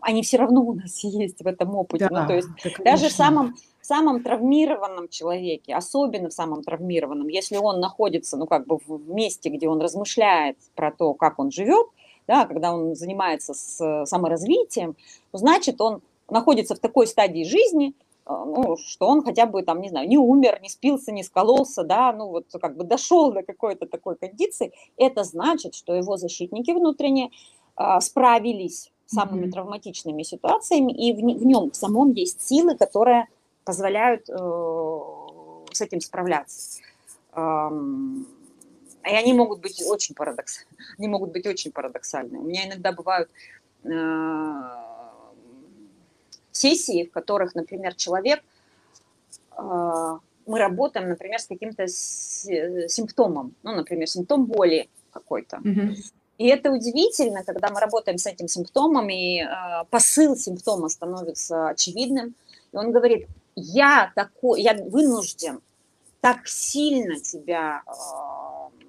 они все равно у нас есть в этом опыте. Да, ну, то есть даже в самом, самом травмированном человеке, особенно в самом травмированном, если он находится, ну, как бы в месте, где он размышляет про то, как он живет, да, когда он занимается с саморазвитием, значит, он находится в такой стадии жизни, э, ну, что он хотя бы там, не знаю, не умер, не спился, не скололся, да, ну вот как бы дошел до какой-то такой кондиции, это значит, что его защитники внутренние а, справились самыми mm-hmm. травматичными ситуациями, и в, в нем в самом есть силы, которые позволяют э, с этим справляться. И они могут быть очень парадокс, они могут быть очень парадоксальны. У меня иногда бывают э, сессии, в которых, например, человек, э, мы работаем, например, с каким-то симптомом, ну, например, симптом боли какой-то. Mm-hmm. И это удивительно, когда мы работаем с этим симптомом, и посыл симптома становится очевидным. И он говорит, я такой, я вынужден так сильно тебя э,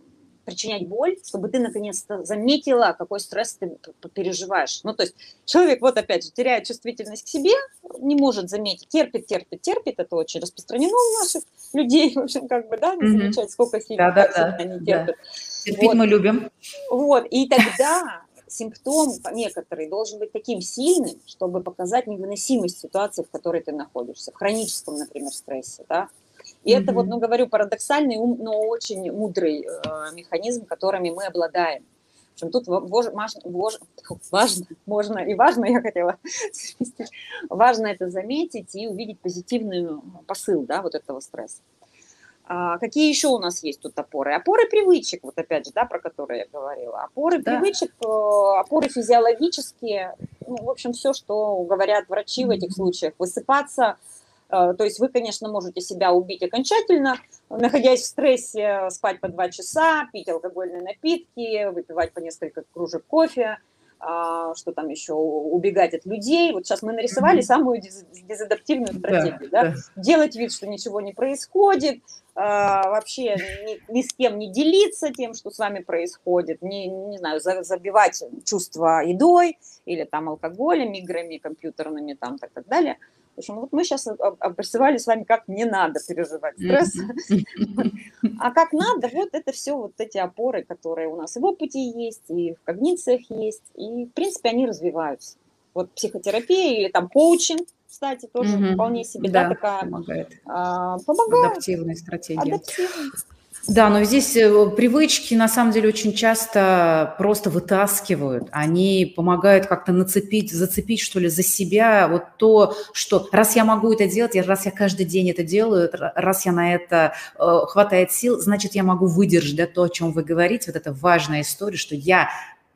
причинять боль, чтобы ты наконец-то заметила, какой стресс ты переживаешь. Ну, то есть человек, вот опять же, теряет чувствительность к себе, не может заметить, терпит, терпит, терпит, это очень распространено у наших людей, в общем, как бы, да, не замечать, сколько сильно да, да, да, они терпят. Да. Терпеть вот. мы любим. Вот, и тогда симптом некоторый должен быть таким сильным, чтобы показать невыносимость ситуации, в которой ты находишься, в хроническом, например, стрессе, да. И mm-hmm. это вот, ну, говорю, парадоксальный, но очень мудрый э, механизм, которыми мы обладаем. В общем, тут важно, важно, можно и важно, я хотела важно это заметить и увидеть позитивный посыл, да, вот этого стресса. А, какие еще у нас есть тут опоры? Опоры привычек, вот опять же, да, про которые я говорила. Опоры да. привычек, э, опоры физиологические, ну, в общем, все, что говорят врачи в этих случаях. Высыпаться, э, то есть вы, конечно, можете себя убить окончательно, находясь в стрессе, спать по два часа, пить алкогольные напитки, выпивать по несколько кружек кофе, что там еще, убегать от людей. Вот сейчас мы нарисовали mm-hmm. самую дез, дезадаптивную стратегию. Да, да? Да. Делать вид, что ничего не происходит, а, вообще ни, ни с кем не делиться тем, что с вами происходит, не, не знаю, забивать чувства едой или там алкоголем, играми компьютерными там так, так далее. В общем, вот мы сейчас обрисовали с вами, как не надо переживать стресс. А как надо, вот это все вот эти опоры, которые у нас и в опыте есть, и в когнициях есть, и, в принципе, они развиваются. Вот психотерапия или там коучинг, кстати, тоже вполне себе, да, такая... Помогает. А, помогает. Адаптивная стратегия. Адаптивная. Да, но здесь э, привычки на самом деле очень часто просто вытаскивают. Они помогают как-то нацепить, зацепить что ли за себя вот то, что раз я могу это делать, раз я каждый день это делаю, раз я на это э, хватает сил, значит я могу выдержать да, то, о чем вы говорите. Вот это важная история, что я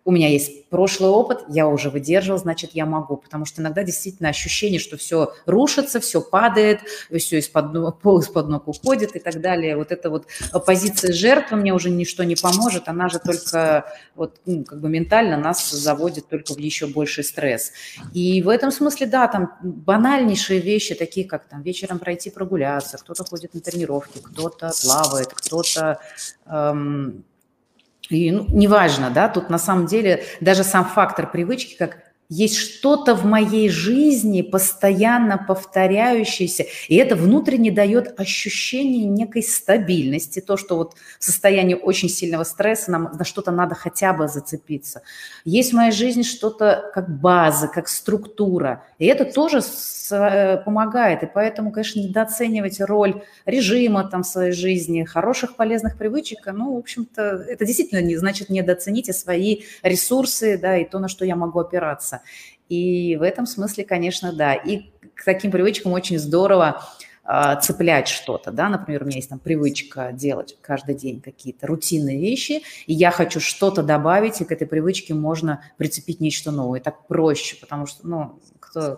у меня есть прошлый опыт, я уже выдерживал, значит, я могу. Потому что иногда действительно ощущение, что все рушится, все падает, все из-под пол из-под ног уходит и так далее. Вот эта вот позиция жертвы мне уже ничто не поможет, она же только вот ну, как бы ментально нас заводит только в еще больший стресс. И в этом смысле, да, там банальнейшие вещи, такие как там вечером пройти прогуляться, кто-то ходит на тренировки, кто-то плавает, кто-то эм, и ну, неважно, да, тут на самом деле даже сам фактор привычки, как есть что-то в моей жизни постоянно повторяющееся, и это внутренне дает ощущение некой стабильности, то, что вот в состоянии очень сильного стресса нам на что-то надо хотя бы зацепиться. Есть в моей жизни что-то как база, как структура, и это тоже Э, помогает. И поэтому, конечно, недооценивать роль режима там в своей жизни, хороших полезных привычек, ну, в общем-то, это действительно не значит недооцените свои ресурсы, да, и то, на что я могу опираться. И в этом смысле, конечно, да. И к таким привычкам очень здорово а, цеплять что-то, да, например, у меня есть там привычка делать каждый день какие-то рутинные вещи, и я хочу что-то добавить, и к этой привычке можно прицепить нечто новое. Так проще, потому что, ну,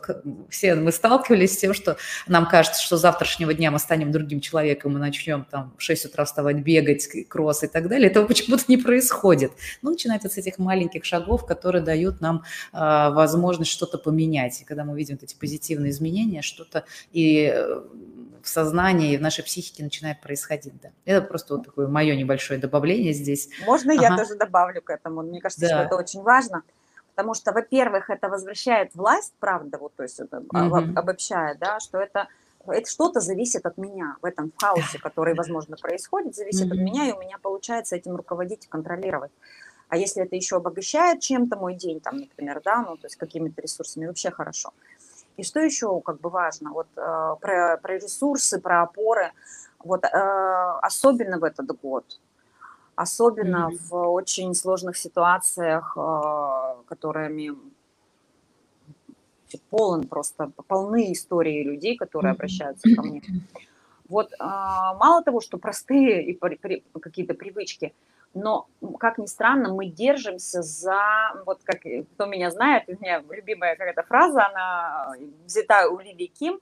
кто, все мы сталкивались с тем, что нам кажется, что с завтрашнего дня мы станем другим человеком и начнем там в 6 утра вставать, бегать, кросс и так далее. Этого почему-то не происходит. Ну, начинается с этих маленьких шагов, которые дают нам э, возможность что-то поменять. И когда мы видим эти позитивные изменения, что-то и э, в сознании, и в нашей психике начинает происходить. Да. Это просто вот такое мое небольшое добавление здесь. Можно ага. я тоже добавлю к этому? Мне кажется, да. что это очень важно. Потому что, во-первых, это возвращает власть, правда, вот, то есть это mm-hmm. обобщает, да, что это это что-то зависит от меня в этом хаосе, который, возможно, происходит, зависит mm-hmm. от меня, и у меня получается этим руководить и контролировать. А если это еще обогащает чем-то мой день, там, например, да, ну, то есть какими-то ресурсами, вообще хорошо. И что еще как бы важно, вот э, про, про ресурсы, про опоры, вот э, особенно в этот год, особенно mm-hmm. в очень сложных ситуациях, э, которыми полон просто полны истории людей, которые mm-hmm. обращаются ко мне. Вот а, мало того, что простые и какие-то привычки, но, как ни странно, мы держимся за, вот как, кто меня знает, у меня любимая какая-то фраза, она взята у Лили Ким,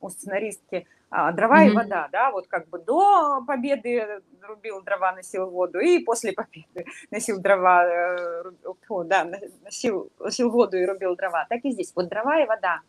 у сценаристки, а, дрова mm-hmm. и вода, да, вот как бы до победы рубил дрова, носил воду, и после победы носил дрова, э, о, да, носил, носил воду и рубил дрова. Так и здесь. Вот дрова и вода.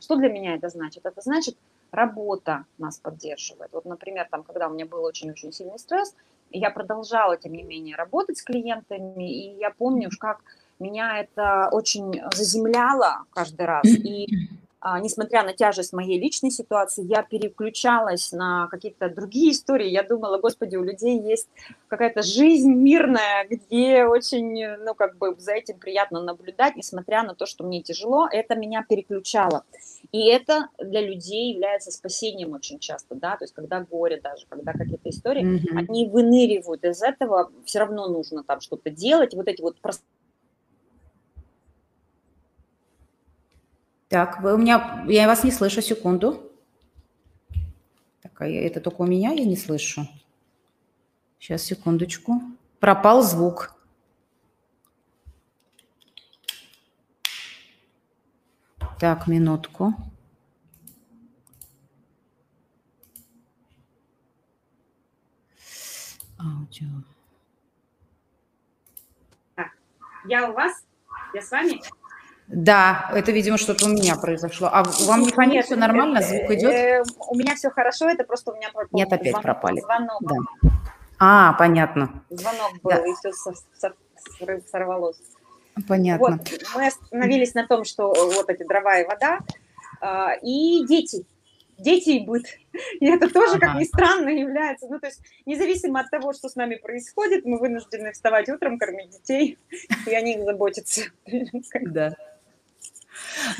Что для меня это значит? Это значит, работа нас поддерживает. Вот, например, там, когда у меня был очень-очень сильный стресс, я продолжала, тем не менее, работать с клиентами, и я помню, как меня это очень заземляло каждый раз. И а, несмотря на тяжесть моей личной ситуации, я переключалась на какие-то другие истории. Я думала, господи, у людей есть какая-то жизнь мирная, где очень, ну, как бы за этим приятно наблюдать, несмотря на то, что мне тяжело, это меня переключало. И это для людей является спасением очень часто, да, то есть когда горе даже, когда какие-то истории, mm-hmm. они выныривают из этого, все равно нужно там что-то делать, вот эти вот Так, вы у меня, я вас не слышу, секунду. Так. А это только у меня я не слышу. Сейчас, секундочку. Пропал звук. Так, минутку. Аудио. Я у вас? Я с вами? Да, это, видимо, что-то у меня произошло. А вам не понятно, все нормально? Звук идет? Э, у меня все хорошо, это просто у меня пропал. Нет, опять звонок, пропали. Звонок. Да. А, понятно. Звонок был, да. и все сорвалось. Понятно. Вот, мы остановились на том, что вот эти дрова и вода, а, и дети дети и быт. И это тоже, ага. как ни странно, является, ну, то есть независимо от того, что с нами происходит, мы вынуждены вставать утром, кормить детей и о них заботиться. Да.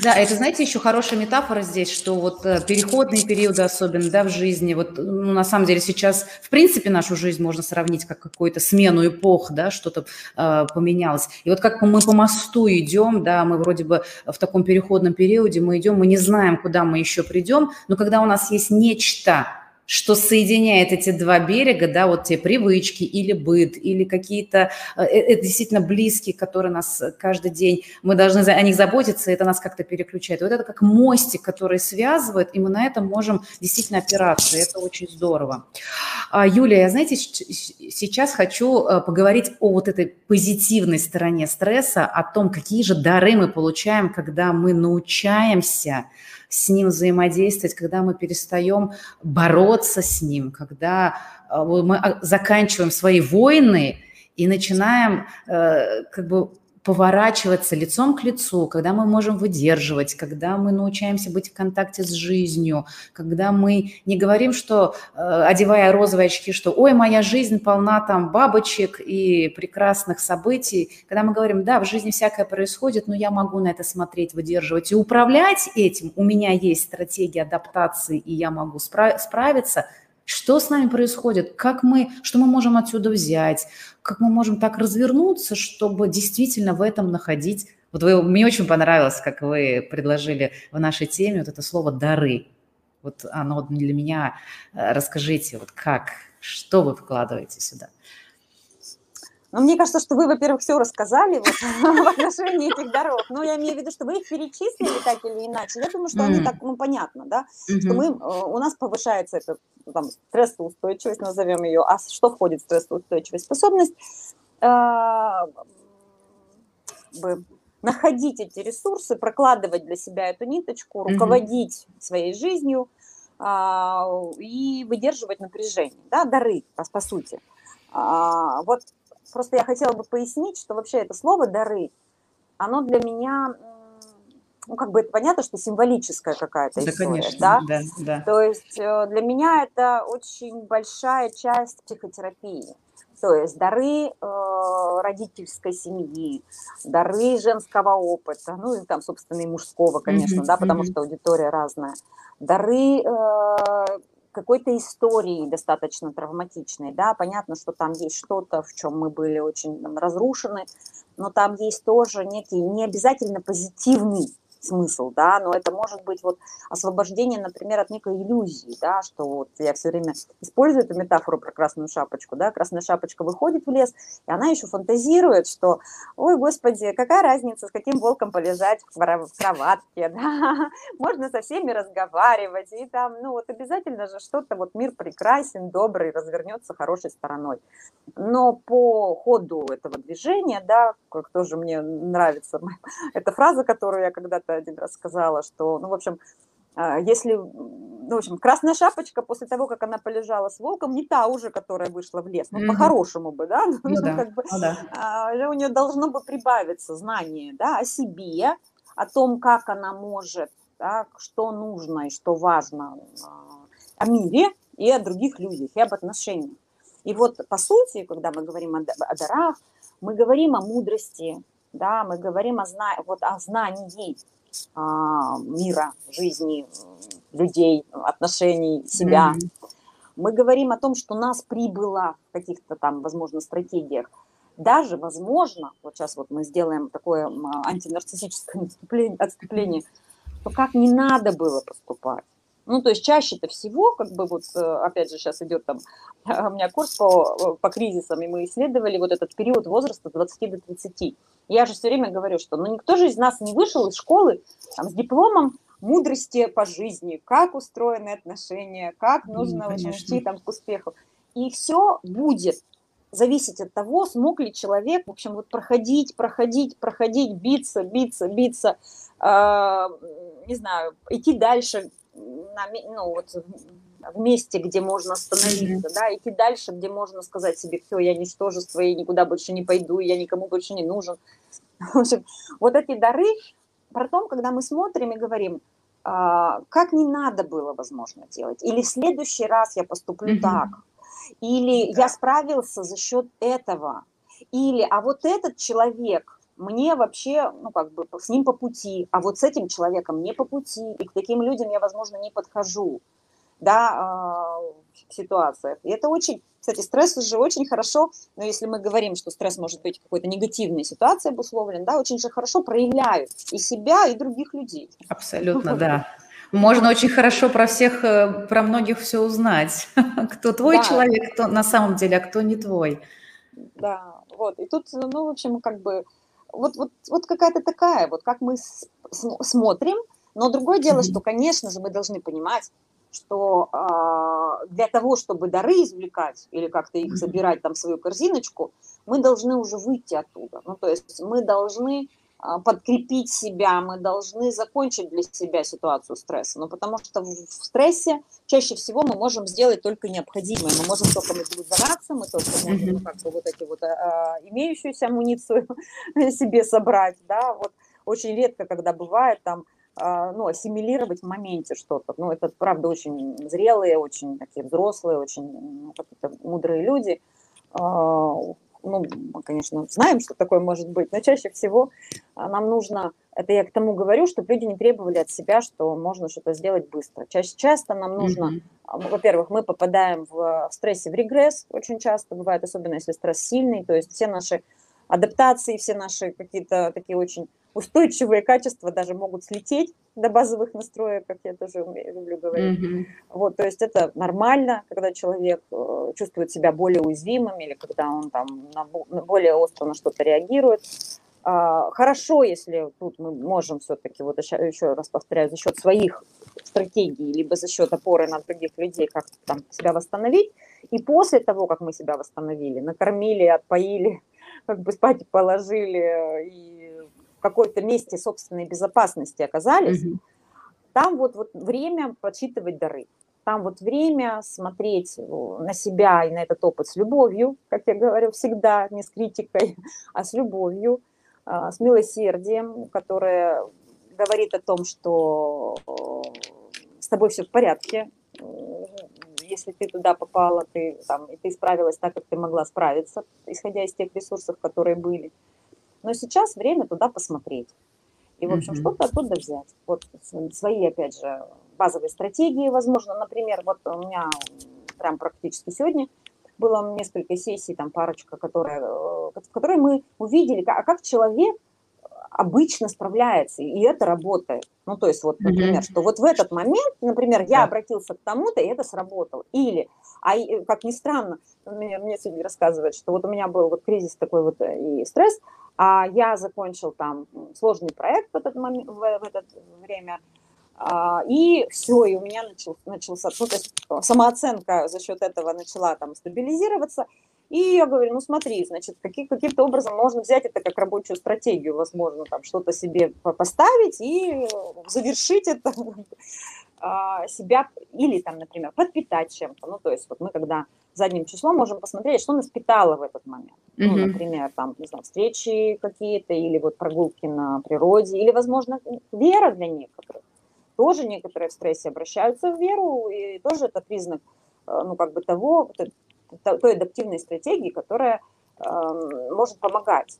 Да, это, знаете, еще хорошая метафора здесь, что вот э, переходные периоды особенно, да, в жизни, вот, ну, на самом деле сейчас, в принципе, нашу жизнь можно сравнить как какую-то смену эпох, да, что-то э, поменялось. И вот как мы по мосту идем, да, мы вроде бы в таком переходном периоде, мы идем, мы не знаем, куда мы еще придем, но когда у нас есть нечто, что соединяет эти два берега, да, вот те привычки или быт, или какие-то, э, э, это действительно близкие, которые нас каждый день, мы должны о них заботиться, это нас как-то переключает. Вот это как мостик, который связывает, и мы на этом можем действительно опираться, это очень здорово. А, Юлия, я, знаете, сейчас хочу э, поговорить о вот этой позитивной стороне стресса, о том, какие же дары мы получаем, когда мы научаемся с ним взаимодействовать, когда мы перестаем бороться с ним, когда э, мы а, заканчиваем свои войны и начинаем э, как бы поворачиваться лицом к лицу, когда мы можем выдерживать, когда мы научаемся быть в контакте с жизнью, когда мы не говорим, что, э, одевая розовые очки, что «Ой, моя жизнь полна там бабочек и прекрасных событий», когда мы говорим «Да, в жизни всякое происходит, но я могу на это смотреть, выдерживать и управлять этим, у меня есть стратегия адаптации, и я могу справиться», что с нами происходит? Как мы, что мы можем отсюда взять? Как мы можем так развернуться, чтобы действительно в этом находить? Вот вы, мне очень понравилось, как вы предложили в нашей теме вот это слово «дары». Вот оно для меня, э, расскажите, вот как, что вы вкладываете сюда? Ну, мне кажется, что вы, во-первых, все рассказали вот, в отношении этих дорог. Но я имею в виду, что вы их перечислили так или иначе. Я думаю, что они так, ну, понятно, да, что мы, э, у нас повышается эта там, стрессоустойчивость, назовем ее. А что входит в стрессоустойчивость? Способность э, находить эти ресурсы, прокладывать для себя эту ниточку, руководить своей жизнью а, и выдерживать напряжение, да, дары, по, по сути. А, вот Просто я хотела бы пояснить, что вообще это слово «дары», оно для меня, ну, как бы это понятно, что символическая какая-то да, история, конечно, да? да? Да, То есть э, для меня это очень большая часть психотерапии. То есть дары э, родительской семьи, дары женского опыта, ну и там, собственно, и мужского, конечно, mm-hmm, да, потому mm-hmm. что аудитория разная. Дары э, какой-то истории достаточно травматичной, да, понятно, что там есть что-то, в чем мы были очень там, разрушены, но там есть тоже некий не обязательно позитивный смысл, да, но это может быть вот освобождение, например, от некой иллюзии, да, что вот я все время использую эту метафору про красную шапочку, да, красная шапочка выходит в лес, и она еще фантазирует, что, ой, господи, какая разница, с каким волком полежать в кроватке, да, можно со всеми разговаривать, и там, ну вот обязательно же что-то, вот мир прекрасен, добрый, развернется хорошей стороной. Но по ходу этого движения, да, как тоже мне нравится эта фраза, которую я когда-то один раз сказала, что, ну, в общем, а, если, ну, в общем, красная шапочка после того, как она полежала с волком, не та уже, которая вышла в лес, ну, mm-hmm. по-хорошему бы, да, ну, ну, да. Как бы, ну, да. А, у нее должно бы прибавиться знание, да, о себе, о том, как она может, да, что нужно и что важно а, о мире и о других людях, и об отношениях. И вот, по сути, когда мы говорим о, о дарах, мы говорим о мудрости, да, мы говорим о, зна... вот, о знании, мира, жизни, людей, отношений, себя. Mm-hmm. Мы говорим о том, что нас прибыло в каких-то там, возможно, стратегиях. Даже, возможно, вот сейчас вот мы сделаем такое антинарциссическое отступление, отступление, то как не надо было поступать. Ну, то есть чаще-то всего, как бы вот, э, опять же, сейчас идет там, у меня курс по, по кризисам, и мы исследовали вот этот период возраста 20 до 30. Я же все время говорю, что ну, никто же из нас не вышел из школы там, с дипломом мудрости по жизни, как устроены отношения, как нужно mm, идти там, к успеху. И все будет зависеть от того, смог ли человек, в общем, вот проходить, проходить, проходить, биться, биться, биться, э, не знаю, идти дальше, на, ну, вот, в месте, где можно остановиться, да, идти дальше, где можно сказать себе, все, я ничтожество, я никуда больше не пойду, я никому больше не нужен. В общем, вот эти дары, потом, когда мы смотрим и говорим, а, как не надо было, возможно, делать, или в следующий раз я поступлю mm-hmm. так, или да. я справился за счет этого, или, а вот этот человек, мне вообще, ну, как бы, с ним по пути, а вот с этим человеком не по пути, и к таким людям я, возможно, не подхожу, да, в ситуациях. И это очень, кстати, стресс уже очень хорошо, но если мы говорим, что стресс может быть какой-то негативной ситуацией обусловлен, да, очень же хорошо проявляют и себя, и других людей. Абсолютно, да. Можно очень хорошо про всех, э, про многих все узнать. Кто твой да. человек, кто на самом деле, а кто не твой. Да, вот. И тут, ну, в общем, как бы, вот, вот, вот какая-то такая, вот как мы смотрим, но другое дело, что, конечно же, мы должны понимать, что э, для того, чтобы дары извлекать или как-то их собирать там в свою корзиночку, мы должны уже выйти оттуда. Ну, то есть мы должны подкрепить себя, мы должны закончить для себя ситуацию стресса. Ну, потому что в стрессе чаще всего мы можем сделать только необходимое. Мы можем только мобилизоваться, мы только можем ну, как бы вот эти вот а, имеющуюся амуницию себе собрать, да, вот очень редко, когда бывает там, а, ну, ассимилировать в моменте что-то. Ну, это, правда, очень зрелые, очень такие взрослые, очень ну, какие-то мудрые люди, а, ну, мы, конечно, знаем, что такое может быть, но чаще всего а, нам нужно, это я к тому говорю, чтобы люди не требовали от себя, что можно что-то сделать быстро. Чаще, часто нам нужно, mm-hmm. во-первых, мы попадаем в, в стрессе в регресс, очень часто бывает, особенно если стресс сильный, то есть все наши адаптации, все наши какие-то такие очень устойчивые качества даже могут слететь до базовых настроек, как я тоже люблю говорить. Mm-hmm. Вот, то есть это нормально, когда человек э, чувствует себя более уязвимым или когда он там на, на более остро на что-то реагирует. А, хорошо, если тут мы можем все-таки, вот еще раз повторяю, за счет своих стратегий, либо за счет опоры на других людей как-то там себя восстановить. И после того, как мы себя восстановили, накормили, отпоили, как бы спать положили и какой-то месте собственной безопасности оказались, угу. там вот, вот время подсчитывать дары. Там вот время смотреть на себя и на этот опыт с любовью, как я говорю всегда, не с критикой, а с любовью, а, с милосердием, которое говорит о том, что с тобой все в порядке, если ты туда попала, ты, там, и ты справилась так, как ты могла справиться, исходя из тех ресурсов, которые были. Но сейчас время туда посмотреть. И, в общем, mm-hmm. что-то оттуда взять. Вот свои, опять же, базовые стратегии, возможно. Например, вот у меня прям практически сегодня было несколько сессий, там парочка, которые, в э, которой мы увидели, а как человек обычно справляется, и это работает. Ну, то есть, вот, например, mm-hmm. что вот в этот момент, например, я да. обратился к тому-то, и это сработало. Или, а как ни странно, мне, мне сегодня рассказывают, что вот у меня был вот кризис такой вот э, и стресс, а я закончил там сложный проект в, этот момент, в, в это время, а, и все, и у меня начал, начался, ну, то есть самооценка за счет этого начала там стабилизироваться, и я говорю, ну смотри, значит, каким, каким-то образом можно взять это как рабочую стратегию, возможно, там что-то себе поставить и завершить это а, себя или там, например, подпитать чем-то. Ну, то есть вот мы когда задним числом можем посмотреть, что нас питало в этот момент. Mm-hmm. Ну, например, там, не знаю, встречи какие-то, или вот прогулки на природе, или, возможно, вера для некоторых. Тоже некоторые в стрессе обращаются в веру, и тоже это признак, э, ну, как бы того, той адаптивной стратегии, которая э, может помогать.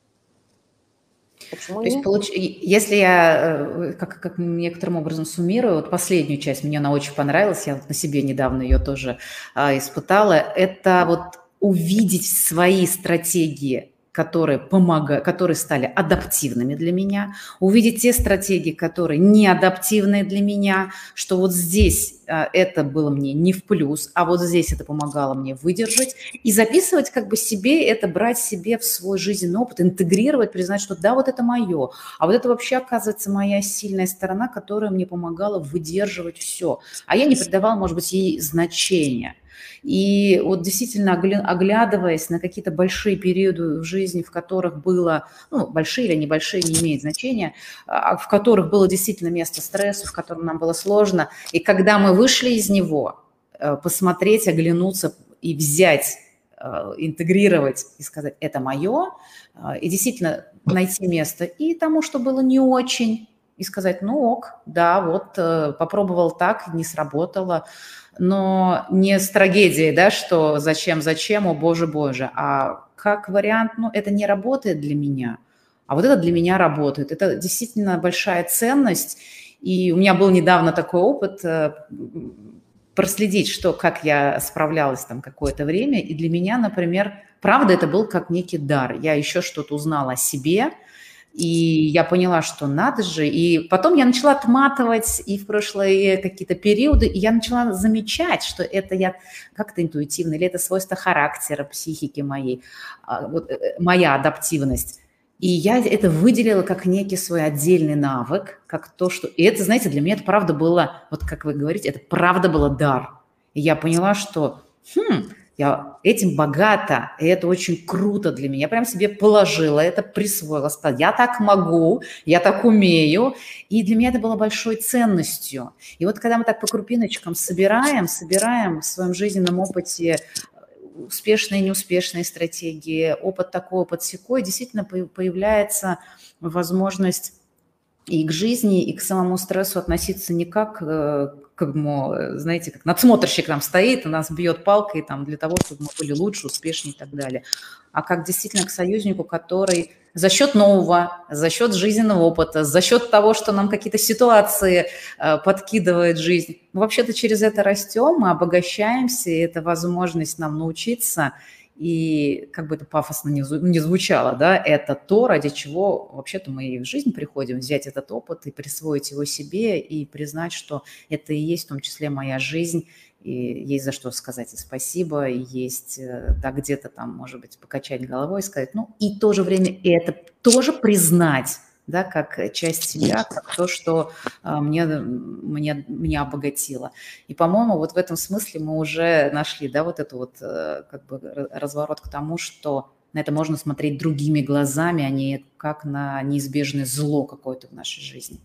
Почему То есть, получ... если я э, как, как некоторым образом суммирую, вот последнюю часть мне она очень понравилась, я вот на себе недавно ее тоже а, испытала, это вот увидеть свои стратегии которые, помогают, которые стали адаптивными для меня, увидеть те стратегии, которые не адаптивные для меня, что вот здесь а, это было мне не в плюс, а вот здесь это помогало мне выдержать, и записывать как бы себе это, брать себе в свой жизненный опыт, интегрировать, признать, что да, вот это мое, а вот это вообще оказывается моя сильная сторона, которая мне помогала выдерживать все, а я не придавала, может быть, ей значения. И вот действительно, оглядываясь на какие-то большие периоды в жизни, в которых было, ну, большие или небольшие, не имеет значения, а, в которых было действительно место стрессу, в котором нам было сложно, и когда мы вышли из него, э, посмотреть, оглянуться и взять э, интегрировать и сказать, это мое, э, и действительно найти место и тому, что было не очень, и сказать, ну ок, да, вот попробовал так, не сработало, но не с трагедией, да, что зачем, зачем, о боже, боже, а как вариант, ну, это не работает для меня, а вот это для меня работает. Это действительно большая ценность, и у меня был недавно такой опыт э, проследить, что, как я справлялась там какое-то время, и для меня, например, правда, это был как некий дар. Я еще что-то узнала о себе – и я поняла, что надо же. И потом я начала отматывать и в прошлые какие-то периоды, и я начала замечать, что это я как-то интуитивно, или это свойство характера, психики моей, а, вот, э, моя адаптивность. И я это выделила как некий свой отдельный навык, как то, что... И это, знаете, для меня это правда было, вот как вы говорите, это правда было дар. И я поняла, что, хм, я этим богата, и это очень круто для меня. Я прям себе положила это, присвоила, сказала, я так могу, я так умею. И для меня это было большой ценностью. И вот когда мы так по крупиночкам собираем, собираем в своем жизненном опыте успешные и неуспешные стратегии, опыт такой, опыт секой, действительно появляется возможность и к жизни, и к самому стрессу относиться не как э, как бы, знаете, как надсмотрщик там стоит, и нас бьет палкой там для того, чтобы мы были лучше, успешнее и так далее, а как действительно к союзнику, который за счет нового, за счет жизненного опыта, за счет того, что нам какие-то ситуации э, подкидывает жизнь, мы вообще-то через это растем, мы обогащаемся, и это возможность нам научиться и как бы это пафосно не, звучало, да, это то, ради чего вообще-то мы и в жизнь приходим, взять этот опыт и присвоить его себе и признать, что это и есть в том числе моя жизнь, и есть за что сказать спасибо, и есть, э, да, где-то там, может быть, покачать головой и сказать, ну, и в то же время это тоже признать, да, как часть себя, как то, что а, мне, мне, меня обогатило. И, по-моему, вот в этом смысле мы уже нашли, да, вот эту вот э, как бы разворот к тому, что на это можно смотреть другими глазами, а не как на неизбежное зло какое-то в нашей жизни.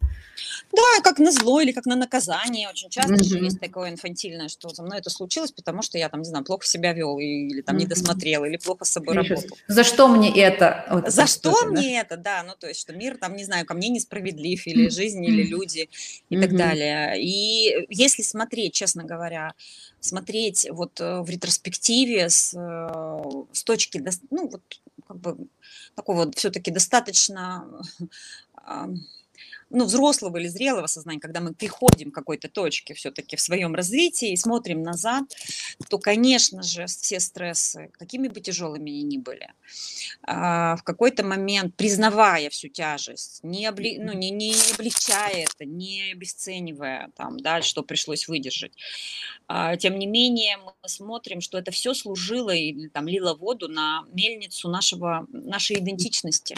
Да, как на зло или как на наказание. Очень часто mm-hmm. же есть такое инфантильное, что со мной это случилось, потому что я там, не знаю, плохо себя вел, или там mm-hmm. не досмотрел, или плохо с собой Конечно. работал. За что мне это? Вот За что, что мне да? это, да. Ну, то есть, что мир там, не знаю, ко мне несправедлив, или mm-hmm. жизнь, или люди, и mm-hmm. так далее. И если смотреть, честно говоря, смотреть вот э, в ретроспективе с, э, с точки, ну, вот как бы такого все-таки достаточно ну, взрослого или зрелого сознания, когда мы приходим к какой-то точке все-таки в своем развитии и смотрим назад, то, конечно же, все стрессы, какими бы тяжелыми они ни были, а, в какой-то момент, признавая всю тяжесть, не, обли... ну, не, не облегчая это, не обесценивая там, да, что пришлось выдержать, а, тем не менее мы смотрим, что это все служило и там лило воду на мельницу нашего, нашей идентичности,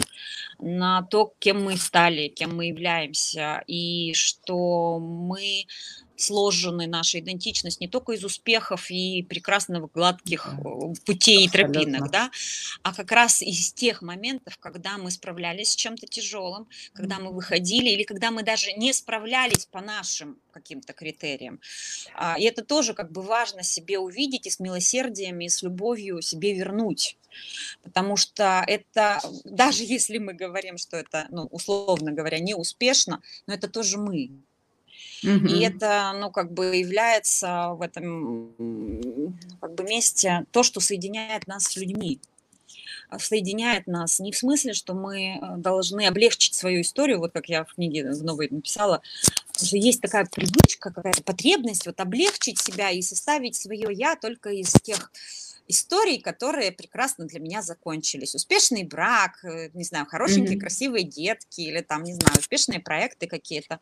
на то, кем мы стали, кем мы являемся, являемся, и что мы сложены, наша идентичность не только из успехов и прекрасных гладких э, путей и тропинок, да, а как раз из тех моментов, когда мы справлялись с чем-то тяжелым, когда мы выходили или когда мы даже не справлялись по нашим каким-то критериям. А, и это тоже как бы важно себе увидеть и с милосердием, и с любовью себе вернуть. Потому что это, даже если мы говорим, что это, ну, условно говоря, не успешно, но это тоже мы. Угу. И это, ну, как бы является в этом как бы месте то, что соединяет нас с людьми а, соединяет нас не в смысле, что мы э, должны облегчить свою историю, вот как я в книге в новой написала, что есть такая привычка, какая-то потребность вот облегчить себя и составить свое я только из тех историй, которые прекрасно для меня закончились. Успешный брак, э, не знаю, хорошенькие, mm-hmm. красивые детки или там, не знаю, успешные проекты какие-то.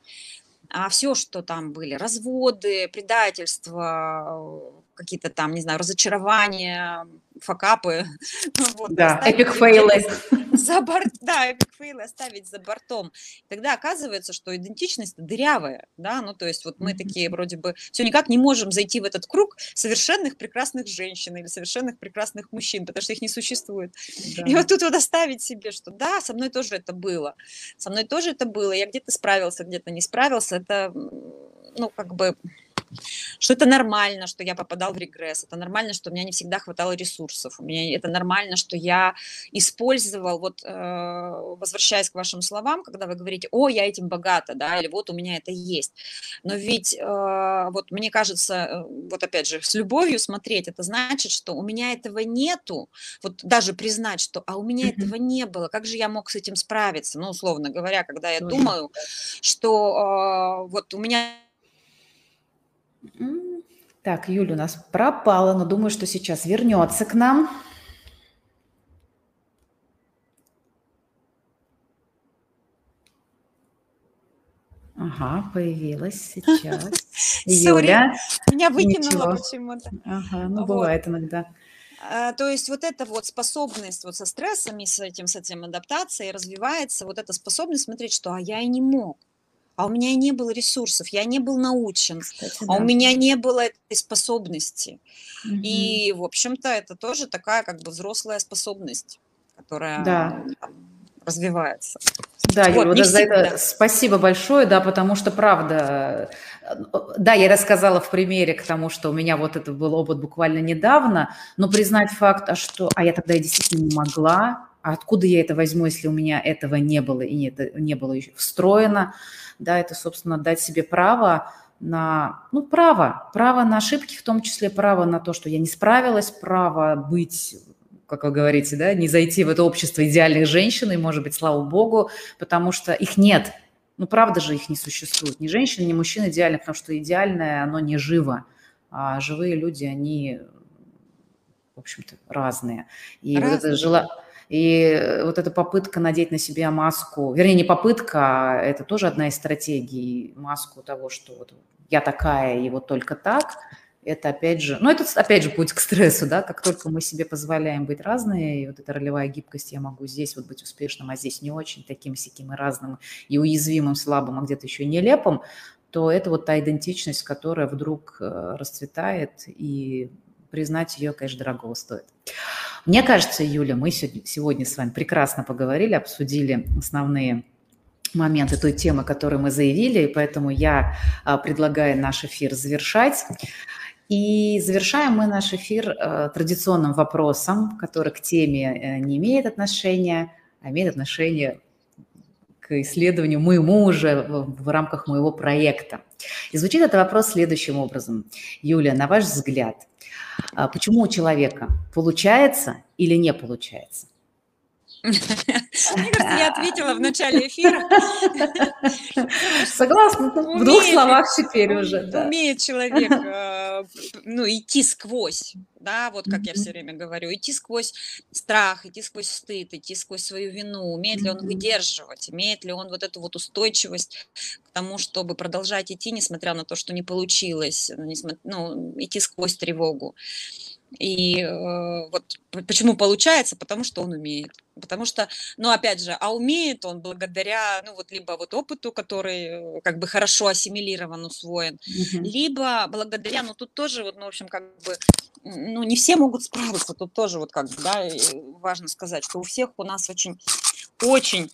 А все, что там были, разводы, предательства, какие-то там, не знаю, разочарования, факапы. Вот, да, epic фейлы. За борт, да, epic фейлы оставить за бортом. Тогда оказывается, что идентичность дырявая, да, ну то есть вот мы такие вроде бы все никак не можем зайти в этот круг совершенных прекрасных женщин или совершенных прекрасных мужчин, потому что их не существует. Да. И вот тут вот оставить себе, что да, со мной тоже это было, со мной тоже это было, я где-то справился, где-то не справился, это, ну как бы что это нормально, что я попадал в регресс, это нормально, что у меня не всегда хватало ресурсов, у меня это нормально, что я использовал, вот э, возвращаясь к вашим словам, когда вы говорите, о, я этим богата, да, или вот у меня это есть, но ведь э, вот мне кажется, э, вот опять же, с любовью смотреть, это значит, что у меня этого нету, вот даже признать, что, а у меня этого не было, как же я мог с этим справиться, ну, условно говоря, когда я думаю, что э, вот у меня так, Юля у нас пропала, но думаю, что сейчас вернется к нам. Ага, появилась сейчас. Юля. Меня выкинуло почему-то. Ага, ну бывает иногда. А, то есть вот эта вот способность вот со стрессами, с этим, с этим адаптацией развивается, вот эта способность смотреть, что а я и не мог а у меня и не было ресурсов, я не был научен, Кстати, а да. у меня не было этой способности. Угу. И, в общем-то, это тоже такая как бы взрослая способность, которая да. развивается. Да, вот, Юля, за это спасибо большое, да, потому что правда, да, я рассказала в примере к тому, что у меня вот это был опыт буквально недавно, но признать факт, а что, а я тогда действительно не могла, а откуда я это возьму, если у меня этого не было и это не было еще встроено, да, это, собственно, дать себе право на, ну, право, право на ошибки, в том числе право на то, что я не справилась, право быть как вы говорите, да, не зайти в это общество идеальных женщин, и, может быть, слава богу, потому что их нет. Ну, правда же их не существует. Ни женщин, ни мужчин идеальных, потому что идеальное, оно не живо. А живые люди, они, в общем-то, разные. И разные. вот это желание и вот эта попытка надеть на себя маску, вернее, не попытка, а это тоже одна из стратегий, маску того, что вот я такая и вот только так, это опять же, ну это опять же путь к стрессу, да, как только мы себе позволяем быть разные, и вот эта ролевая гибкость, я могу здесь вот быть успешным, а здесь не очень, таким сяким и разным, и уязвимым, слабым, а где-то еще нелепым, то это вот та идентичность, которая вдруг э, расцветает, и признать ее, конечно, дорого стоит. Мне кажется, Юля, мы сегодня с вами прекрасно поговорили, обсудили основные моменты той темы, которую мы заявили, и поэтому я а, предлагаю наш эфир завершать. И завершаем мы наш эфир а, традиционным вопросом, который к теме э, не имеет отношения, а имеет отношение исследованию моему уже в рамках моего проекта. И звучит этот вопрос следующим образом. Юля, на ваш взгляд, а почему у человека получается или не получается? Мне кажется, я ответила в начале эфира. Согласна, в двух словах теперь уже. Умеет человек э, ну, идти сквозь, да, вот как я все время говорю, идти сквозь страх, идти сквозь стыд, идти сквозь свою вину, умеет ли он выдерживать, имеет ли он вот эту вот устойчивость к тому, чтобы продолжать идти, несмотря на то, что не получилось, ну, идти сквозь тревогу. И э, вот почему получается, потому что он умеет. Потому что, ну, опять же, а умеет он благодаря, ну, вот либо вот опыту, который э, как бы хорошо ассимилирован, усвоен, mm-hmm. либо благодаря, ну, тут тоже вот, ну, в общем, как бы, ну, не все могут справиться, тут тоже вот как бы, да, важно сказать, что у всех у нас очень, очень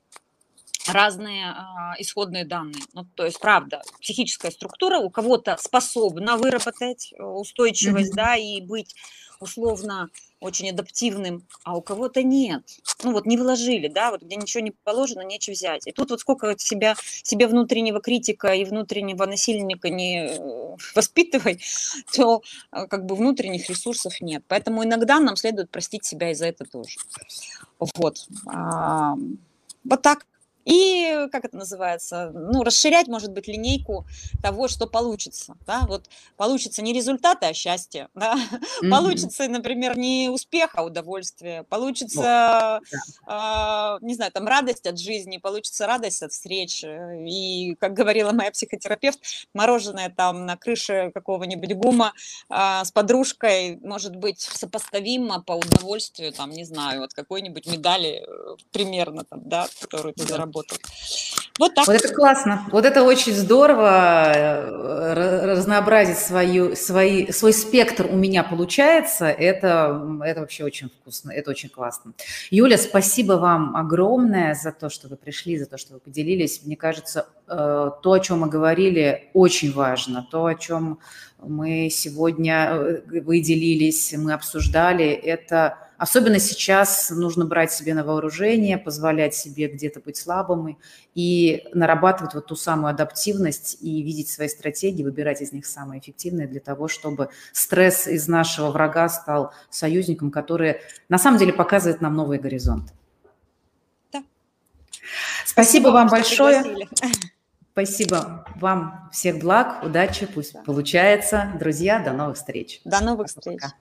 разные а, исходные данные. Ну, то есть, правда, психическая структура у кого-то способна выработать э, устойчивость, mm-hmm. да, и быть условно очень адаптивным, а у кого-то нет. Ну вот не вложили, да, вот где ничего не положено, нечего взять. И тут вот сколько себя, себе внутреннего критика и внутреннего насильника не э, воспитывай, то э, как бы внутренних ресурсов нет. Поэтому иногда нам следует простить себя и за это тоже. Вот. Вот так. И, как это называется, ну, расширять, может быть, линейку того, что получится, да, вот получится не результаты, а счастье, да, mm-hmm. получится, например, не успех, а удовольствие, получится, oh, э, не знаю, там, радость от жизни, получится радость от встреч, и, как говорила моя психотерапевт, мороженое там на крыше какого-нибудь гума э, с подружкой может быть сопоставимо по удовольствию, там, не знаю, от какой-нибудь медали э, примерно, там, да, которую ты заработал работал. Вот так. Вот это классно. Вот это очень здорово. Э, разнообразить свою, свои, свой спектр у меня получается. Это, это вообще очень вкусно. Это очень классно. Юля, спасибо вам огромное за то, что вы пришли, за то, что вы поделились. Мне кажется, э, то, о чем мы говорили, очень важно. То, о чем мы сегодня э, выделились, мы обсуждали, это особенно сейчас нужно брать себе на вооружение, позволять себе где-то быть слабым и нарабатывать вот ту самую адаптивность и видеть свои стратегии, выбирать из них самые эффективные для того, чтобы стресс из нашего врага стал союзником, который на самом деле показывает нам новые горизонты. Да. Спасибо, Спасибо вам большое. Пригласили. Спасибо вам. Всех благ, удачи, пусть получается. Друзья, до новых встреч. До новых встреч. Пока.